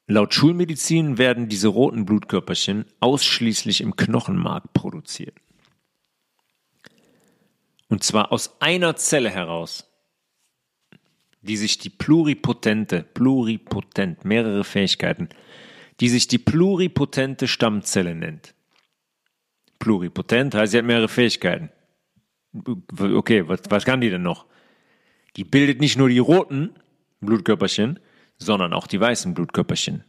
Laut Schulmedizin werden diese roten Blutkörperchen ausschließlich im Knochenmark produziert. Und zwar aus einer Zelle heraus, die sich die pluripotente, pluripotent, mehrere Fähigkeiten, die sich die pluripotente Stammzelle nennt. Pluripotent heißt, sie hat mehrere Fähigkeiten. Okay, was, was kann die denn noch? Die bildet nicht nur die roten Blutkörperchen, sondern auch die weißen Blutkörperchen.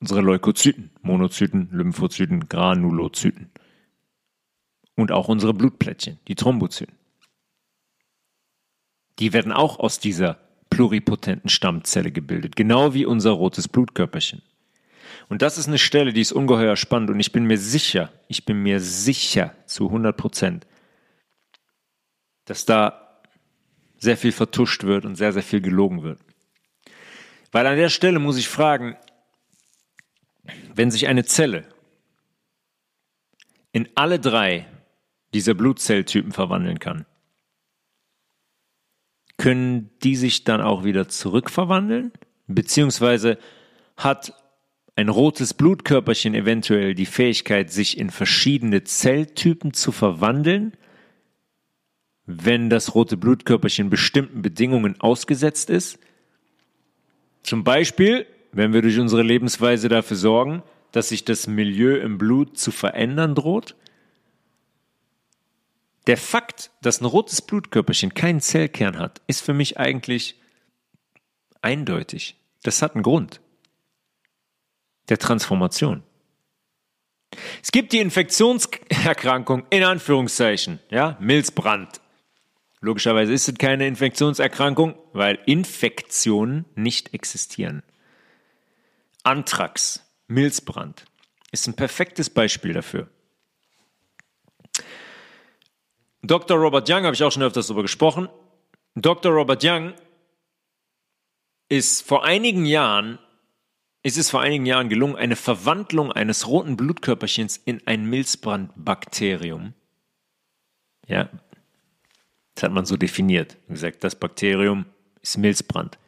Unsere Leukozyten, Monozyten, Lymphozyten, Granulozyten und auch unsere Blutplättchen, die Thrombozyten. Die werden auch aus dieser pluripotenten Stammzelle gebildet, genau wie unser rotes Blutkörperchen. Und das ist eine Stelle, die ist ungeheuer spannend und ich bin mir sicher, ich bin mir sicher zu 100 Prozent, dass da sehr viel vertuscht wird und sehr, sehr viel gelogen wird. Weil an der Stelle muss ich fragen, wenn sich eine Zelle in alle drei dieser Blutzelltypen verwandeln kann, können die sich dann auch wieder zurückverwandeln? Beziehungsweise hat ein rotes Blutkörperchen eventuell die Fähigkeit, sich in verschiedene Zelltypen zu verwandeln, wenn das rote Blutkörperchen bestimmten Bedingungen ausgesetzt ist? Zum Beispiel, wenn wir durch unsere Lebensweise dafür sorgen, dass sich das Milieu im Blut zu verändern droht? Der Fakt, dass ein rotes Blutkörperchen keinen Zellkern hat, ist für mich eigentlich eindeutig. Das hat einen Grund. Der Transformation. Es gibt die Infektionserkrankung in Anführungszeichen, ja, Milzbrand. Logischerweise ist es keine Infektionserkrankung, weil Infektionen nicht existieren. Anthrax, Milzbrand ist ein perfektes Beispiel dafür. Dr. Robert Young habe ich auch schon öfters darüber gesprochen. Dr. Robert Young ist vor einigen Jahren ist es vor einigen Jahren gelungen, eine Verwandlung eines roten Blutkörperchens in ein Milzbrandbakterium. Ja, das hat man so definiert. Wie gesagt, das Bakterium ist Milzbrand.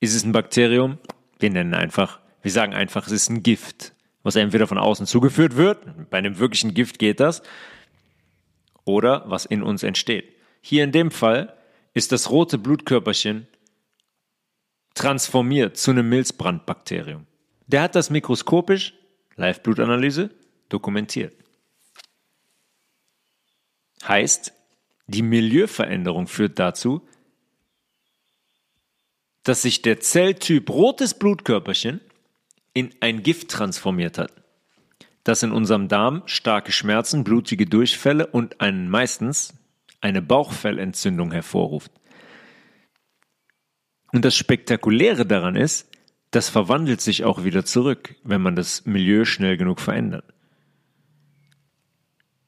Ist es ein Bakterium? Wir nennen einfach, wir sagen einfach, es ist ein Gift, was entweder von außen zugeführt wird. Bei einem wirklichen Gift geht das oder was in uns entsteht. Hier in dem Fall ist das rote Blutkörperchen transformiert zu einem Milzbrandbakterium. Der hat das mikroskopisch, Live-Blutanalyse, dokumentiert. Heißt, die Milieuveränderung führt dazu, dass sich der Zelltyp rotes Blutkörperchen in ein Gift transformiert hat, das in unserem Darm starke Schmerzen, blutige Durchfälle und einen meistens eine Bauchfellentzündung hervorruft. Und das Spektakuläre daran ist, das verwandelt sich auch wieder zurück, wenn man das Milieu schnell genug verändert.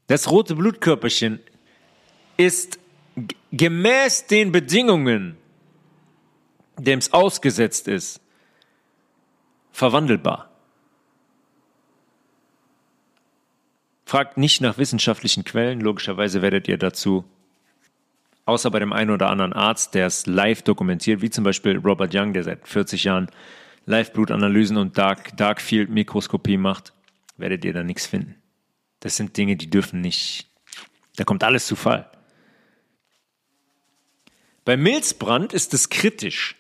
Das rote Blutkörperchen ist gemäß den Bedingungen, dem es ausgesetzt ist, verwandelbar. Fragt nicht nach wissenschaftlichen Quellen, logischerweise werdet ihr dazu, außer bei dem einen oder anderen Arzt, der es live dokumentiert, wie zum Beispiel Robert Young, der seit 40 Jahren Live-Blutanalysen und Dark, Darkfield-Mikroskopie macht, werdet ihr da nichts finden. Das sind Dinge, die dürfen nicht, da kommt alles zu Fall. Bei Milzbrand ist es kritisch.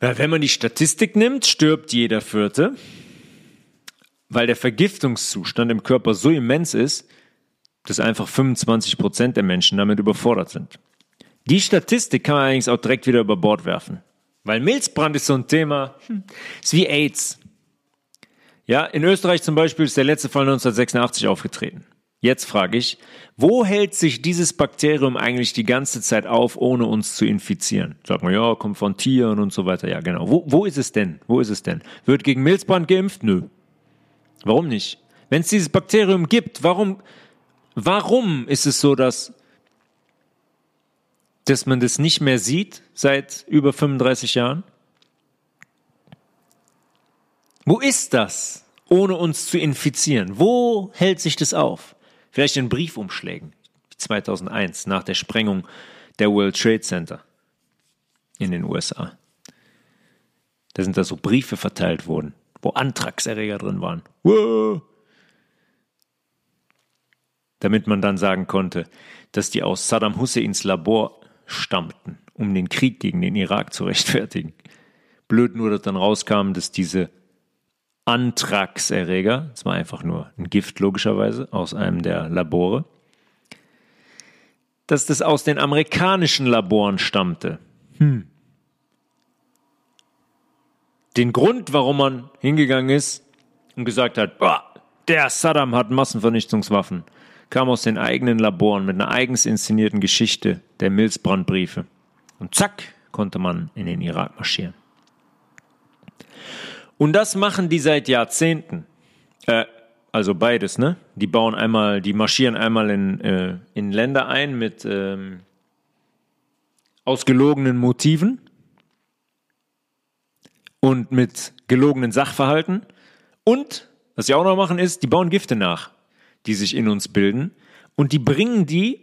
Weil wenn man die Statistik nimmt, stirbt jeder Vierte, weil der Vergiftungszustand im Körper so immens ist, dass einfach 25 Prozent der Menschen damit überfordert sind. Die Statistik kann man allerdings auch direkt wieder über Bord werfen. Weil Milzbrand ist so ein Thema, hm, ist wie AIDS. Ja, in Österreich zum Beispiel ist der letzte Fall 1986 aufgetreten. Jetzt frage ich, wo hält sich dieses Bakterium eigentlich die ganze Zeit auf, ohne uns zu infizieren? Sagt man, ja, kommt von Tieren und so weiter. Ja, genau. Wo, wo ist es denn? Wo ist es denn? Wird gegen Milzbrand geimpft? Nö. Warum nicht? Wenn es dieses Bakterium gibt, warum, warum ist es so, dass, dass man das nicht mehr sieht seit über 35 Jahren? Wo ist das, ohne uns zu infizieren? Wo hält sich das auf? Vielleicht in Briefumschlägen, wie 2001 nach der Sprengung der World Trade Center in den USA. Da sind da so Briefe verteilt worden, wo Antragserreger drin waren. Wow. Damit man dann sagen konnte, dass die aus Saddam Husseins Labor stammten, um den Krieg gegen den Irak zu rechtfertigen. Blöd nur, dass dann rauskam, dass diese Antragserreger, das war einfach nur ein Gift logischerweise aus einem der Labore, dass das aus den amerikanischen Laboren stammte. Hm. Den Grund, warum man hingegangen ist und gesagt hat, boah, der Saddam hat Massenvernichtungswaffen, kam aus den eigenen Laboren mit einer eigens inszenierten Geschichte der Milzbrandbriefe. Und zack, konnte man in den Irak marschieren. Und das machen die seit Jahrzehnten. Äh, also beides, ne? Die bauen einmal, die marschieren einmal in, äh, in Länder ein mit ähm, ausgelogenen Motiven und mit gelogenen Sachverhalten. Und, was sie auch noch machen, ist, die bauen Gifte nach, die sich in uns bilden. Und die bringen die,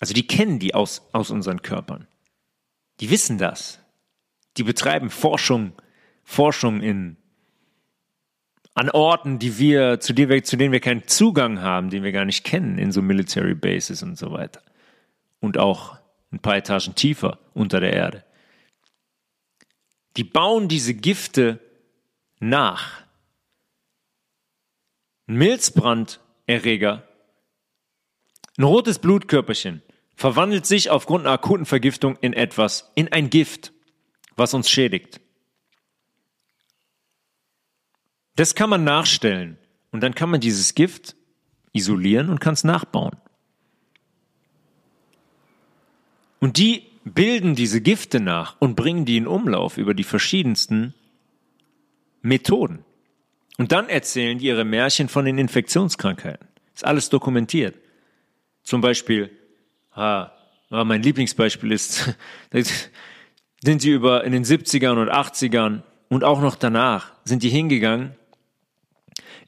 also die kennen die aus, aus unseren Körpern. Die wissen das. Die betreiben Forschung Forschung in an Orten, die wir, zu, denen wir, zu denen wir keinen Zugang haben, den wir gar nicht kennen, in so Military Bases und so weiter. Und auch ein paar Etagen tiefer unter der Erde. Die bauen diese Gifte nach. Ein Milzbranderreger, ein rotes Blutkörperchen, verwandelt sich aufgrund einer akuten Vergiftung in etwas, in ein Gift, was uns schädigt. Das kann man nachstellen. Und dann kann man dieses Gift isolieren und kann es nachbauen. Und die bilden diese Gifte nach und bringen die in Umlauf über die verschiedensten Methoden. Und dann erzählen die ihre Märchen von den Infektionskrankheiten. Ist alles dokumentiert. Zum Beispiel, ah, mein Lieblingsbeispiel ist, sind sie über in den 70ern und 80ern und auch noch danach sind die hingegangen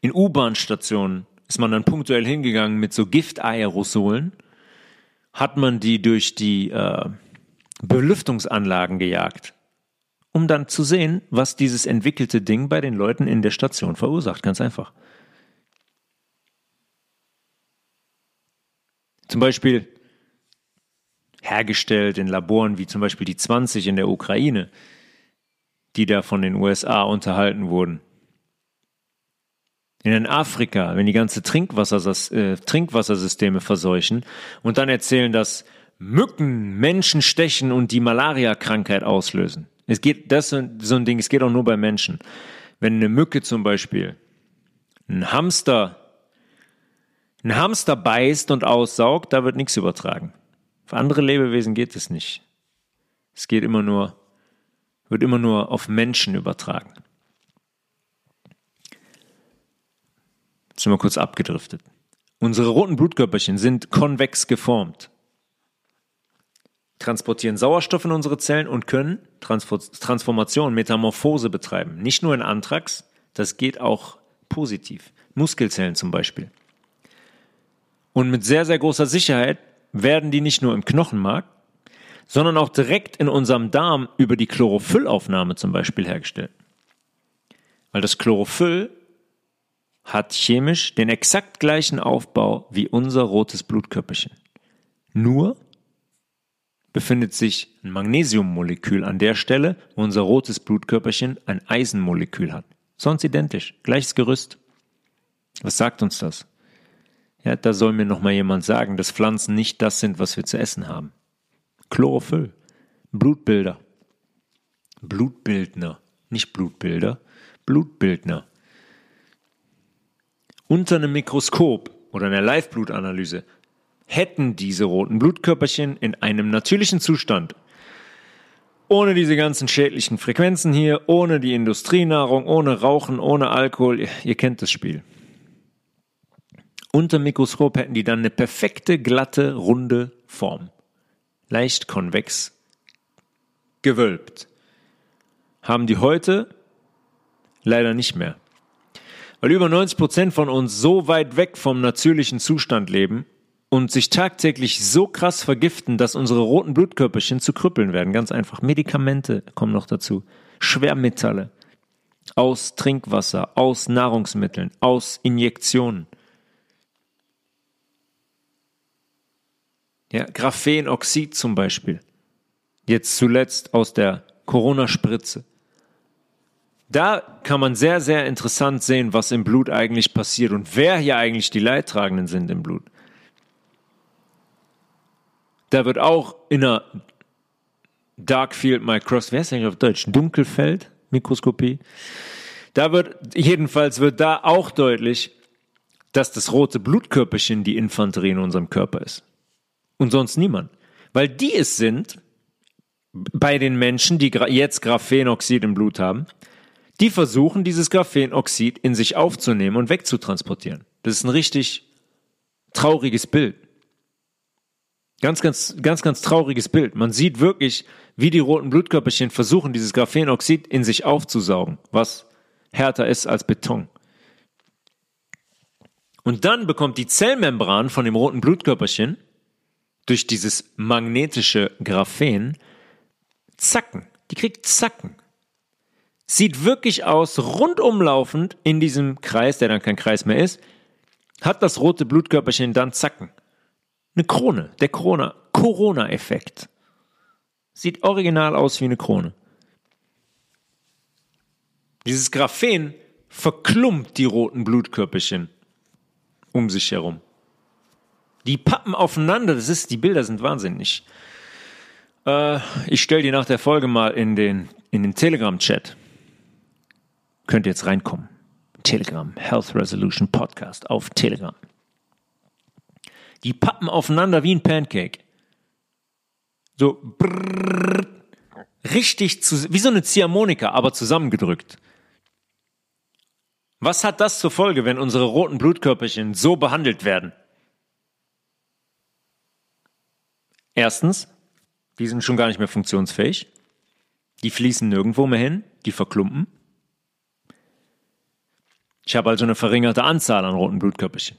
in U-Bahn-Stationen ist man dann punktuell hingegangen mit so Giftaerosolen, hat man die durch die äh, Belüftungsanlagen gejagt, um dann zu sehen, was dieses entwickelte Ding bei den Leuten in der Station verursacht. Ganz einfach. Zum Beispiel hergestellt in Laboren wie zum Beispiel die 20 in der Ukraine, die da von den USA unterhalten wurden. In Afrika, wenn die ganze Trinkwasser, äh, Trinkwassersysteme verseuchen und dann erzählen, dass Mücken Menschen stechen und die Malaria-Krankheit auslösen. Es geht, das ist so ein Ding, es geht auch nur bei Menschen. Wenn eine Mücke zum Beispiel ein Hamster, ein Hamster beißt und aussaugt, da wird nichts übertragen. Für andere Lebewesen geht es nicht. Es geht immer nur, wird immer nur auf Menschen übertragen. Jetzt sind wir kurz abgedriftet. Unsere roten Blutkörperchen sind konvex geformt, transportieren Sauerstoff in unsere Zellen und können Transformation, Metamorphose betreiben. Nicht nur in Anthrax, das geht auch positiv. Muskelzellen zum Beispiel. Und mit sehr, sehr großer Sicherheit werden die nicht nur im Knochenmark, sondern auch direkt in unserem Darm über die Chlorophüllaufnahme zum Beispiel hergestellt. Weil das Chlorophyll hat chemisch den exakt gleichen Aufbau wie unser rotes Blutkörperchen. Nur befindet sich ein Magnesiummolekül an der Stelle, wo unser rotes Blutkörperchen ein Eisenmolekül hat. Sonst identisch, gleiches Gerüst. Was sagt uns das? Ja, da soll mir noch mal jemand sagen, dass Pflanzen nicht das sind, was wir zu essen haben. Chlorophyll, Blutbilder, Blutbildner, nicht Blutbilder, Blutbildner. Unter einem Mikroskop oder einer Live-Blutanalyse hätten diese roten Blutkörperchen in einem natürlichen Zustand ohne diese ganzen schädlichen Frequenzen hier, ohne die Industrienahrung, ohne Rauchen, ohne Alkohol, ihr, ihr kennt das Spiel. Unter Mikroskop hätten die dann eine perfekte, glatte, runde Form. Leicht konvex, gewölbt. Haben die heute leider nicht mehr. Weil über 90 Prozent von uns so weit weg vom natürlichen Zustand leben und sich tagtäglich so krass vergiften, dass unsere roten Blutkörperchen zu Krüppeln werden. Ganz einfach. Medikamente kommen noch dazu. Schwermetalle. Aus Trinkwasser, aus Nahrungsmitteln, aus Injektionen. Ja, Graphenoxid zum Beispiel. Jetzt zuletzt aus der Corona-Spritze. Da kann man sehr, sehr interessant sehen, was im Blut eigentlich passiert und wer hier eigentlich die Leidtragenden sind im Blut. Da wird auch in einer Darkfield Microscopy, wer ist eigentlich auf Deutsch? Dunkelfeld Mikroskopie. Da wird, jedenfalls wird da auch deutlich, dass das rote Blutkörperchen die Infanterie in unserem Körper ist und sonst niemand. Weil die es sind, bei den Menschen, die jetzt Graphenoxid im Blut haben, die versuchen, dieses Graphenoxid in sich aufzunehmen und wegzutransportieren. Das ist ein richtig trauriges Bild. Ganz, ganz, ganz, ganz trauriges Bild. Man sieht wirklich, wie die roten Blutkörperchen versuchen, dieses Graphenoxid in sich aufzusaugen, was härter ist als Beton. Und dann bekommt die Zellmembran von dem roten Blutkörperchen durch dieses magnetische Graphen Zacken. Die kriegt Zacken. Sieht wirklich aus, rundumlaufend in diesem Kreis, der dann kein Kreis mehr ist, hat das rote Blutkörperchen dann Zacken. Eine Krone, der Corona, Corona-Effekt. Sieht original aus wie eine Krone. Dieses Graphen verklumpt die roten Blutkörperchen um sich herum. Die pappen aufeinander, das ist, die Bilder sind wahnsinnig. Äh, ich stelle die nach der Folge mal in den, in den Telegram-Chat. Könnt ihr jetzt reinkommen. Telegram, Health Resolution Podcast auf Telegram. Die pappen aufeinander wie ein Pancake. So brrr, richtig zu, wie so eine Ziehharmonika, aber zusammengedrückt. Was hat das zur Folge, wenn unsere roten Blutkörperchen so behandelt werden? Erstens, die sind schon gar nicht mehr funktionsfähig. Die fließen nirgendwo mehr hin, die verklumpen. Ich habe also eine verringerte Anzahl an roten Blutkörperchen.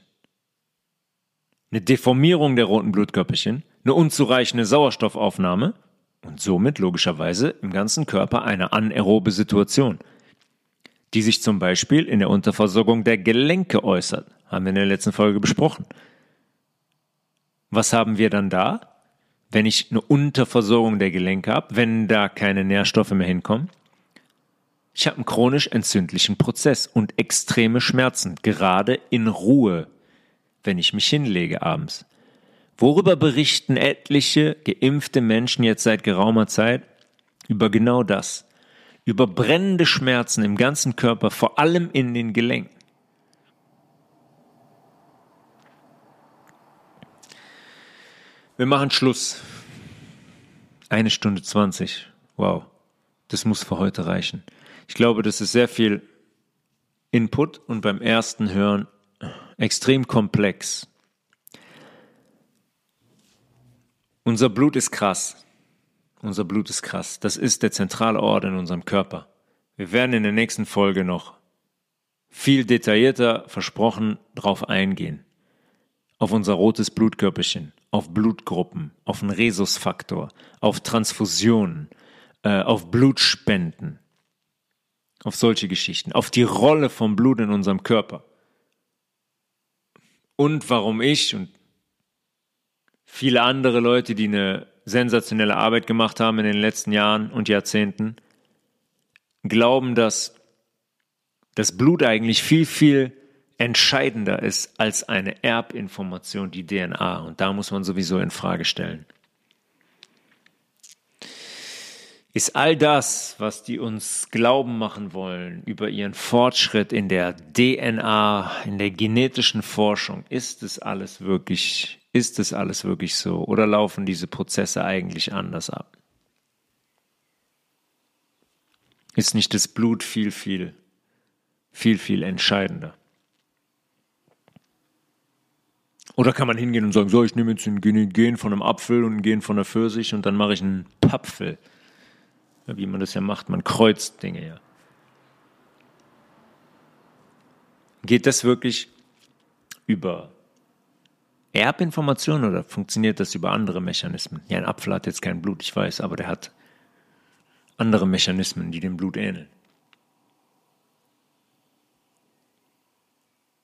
Eine Deformierung der roten Blutkörperchen, eine unzureichende Sauerstoffaufnahme und somit logischerweise im ganzen Körper eine anaerobe Situation, die sich zum Beispiel in der Unterversorgung der Gelenke äußert, haben wir in der letzten Folge besprochen Was haben wir dann da? Wenn ich eine Unterversorgung der Gelenke habe, wenn da keine Nährstoffe mehr hinkommen? Ich habe einen chronisch entzündlichen Prozess und extreme Schmerzen, gerade in Ruhe, wenn ich mich hinlege abends. Worüber berichten etliche geimpfte Menschen jetzt seit geraumer Zeit? Über genau das. Über brennende Schmerzen im ganzen Körper, vor allem in den Gelenken. Wir machen Schluss. Eine Stunde zwanzig. Wow. Das muss für heute reichen. Ich glaube, das ist sehr viel Input und beim ersten Hören extrem komplex. Unser Blut ist krass. Unser Blut ist krass. Das ist der zentrale Ort in unserem Körper. Wir werden in der nächsten Folge noch viel detaillierter versprochen drauf eingehen. Auf unser rotes Blutkörperchen, auf Blutgruppen, auf den Rhesusfaktor, auf Transfusionen, äh, auf Blutspenden, auf solche Geschichten, auf die Rolle vom Blut in unserem Körper. Und warum ich und viele andere Leute, die eine sensationelle Arbeit gemacht haben in den letzten Jahren und Jahrzehnten, glauben, dass das Blut eigentlich viel, viel entscheidender ist als eine Erbinformation, die DNA. Und da muss man sowieso in Frage stellen. Ist all das, was die uns glauben machen wollen über ihren Fortschritt in der DNA, in der genetischen Forschung, ist es alles wirklich ist es alles wirklich so oder laufen diese Prozesse eigentlich anders ab? Ist nicht das Blut viel, viel, viel, viel entscheidender? Oder kann man hingehen und sagen, so, ich nehme jetzt ein Gen von einem Apfel und ein Gen von einer Pfirsich und dann mache ich einen Papfel. Wie man das ja macht, man kreuzt Dinge ja. Geht das wirklich über Erbinformation oder funktioniert das über andere Mechanismen? Ja, ein Apfel hat jetzt kein Blut, ich weiß, aber der hat andere Mechanismen, die dem Blut ähneln.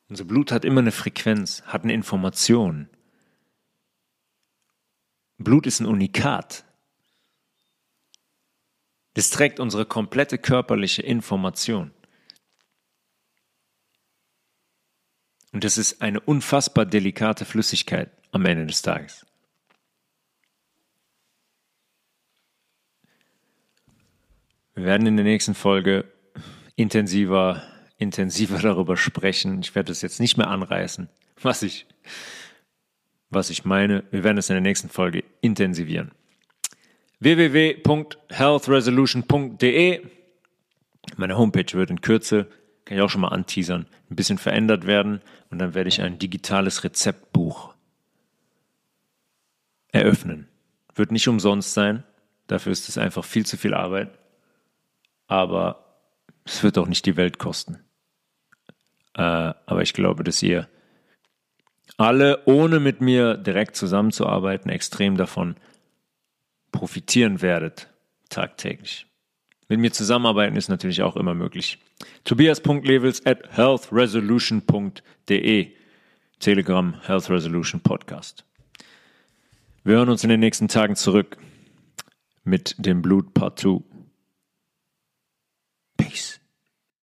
Unser Blut hat immer eine Frequenz, hat eine Information. Blut ist ein Unikat. Das trägt unsere komplette körperliche Information. Und das ist eine unfassbar delikate Flüssigkeit am Ende des Tages. Wir werden in der nächsten Folge intensiver, intensiver darüber sprechen. Ich werde das jetzt nicht mehr anreißen, was ich, was ich meine. Wir werden es in der nächsten Folge intensivieren. www.healthresolution.de Meine Homepage wird in Kürze kann ich auch schon mal anteasern, ein bisschen verändert werden und dann werde ich ein digitales Rezeptbuch eröffnen. Wird nicht umsonst sein, dafür ist es einfach viel zu viel Arbeit, aber es wird auch nicht die Welt kosten. Äh, aber ich glaube, dass ihr alle, ohne mit mir direkt zusammenzuarbeiten, extrem davon profitieren werdet tagtäglich. Mit mir zusammenarbeiten ist natürlich auch immer möglich. Tobias.levels at healthresolution.de Telegram Health Resolution Podcast. Wir hören uns in den nächsten Tagen zurück mit dem Blut Part 2. Peace.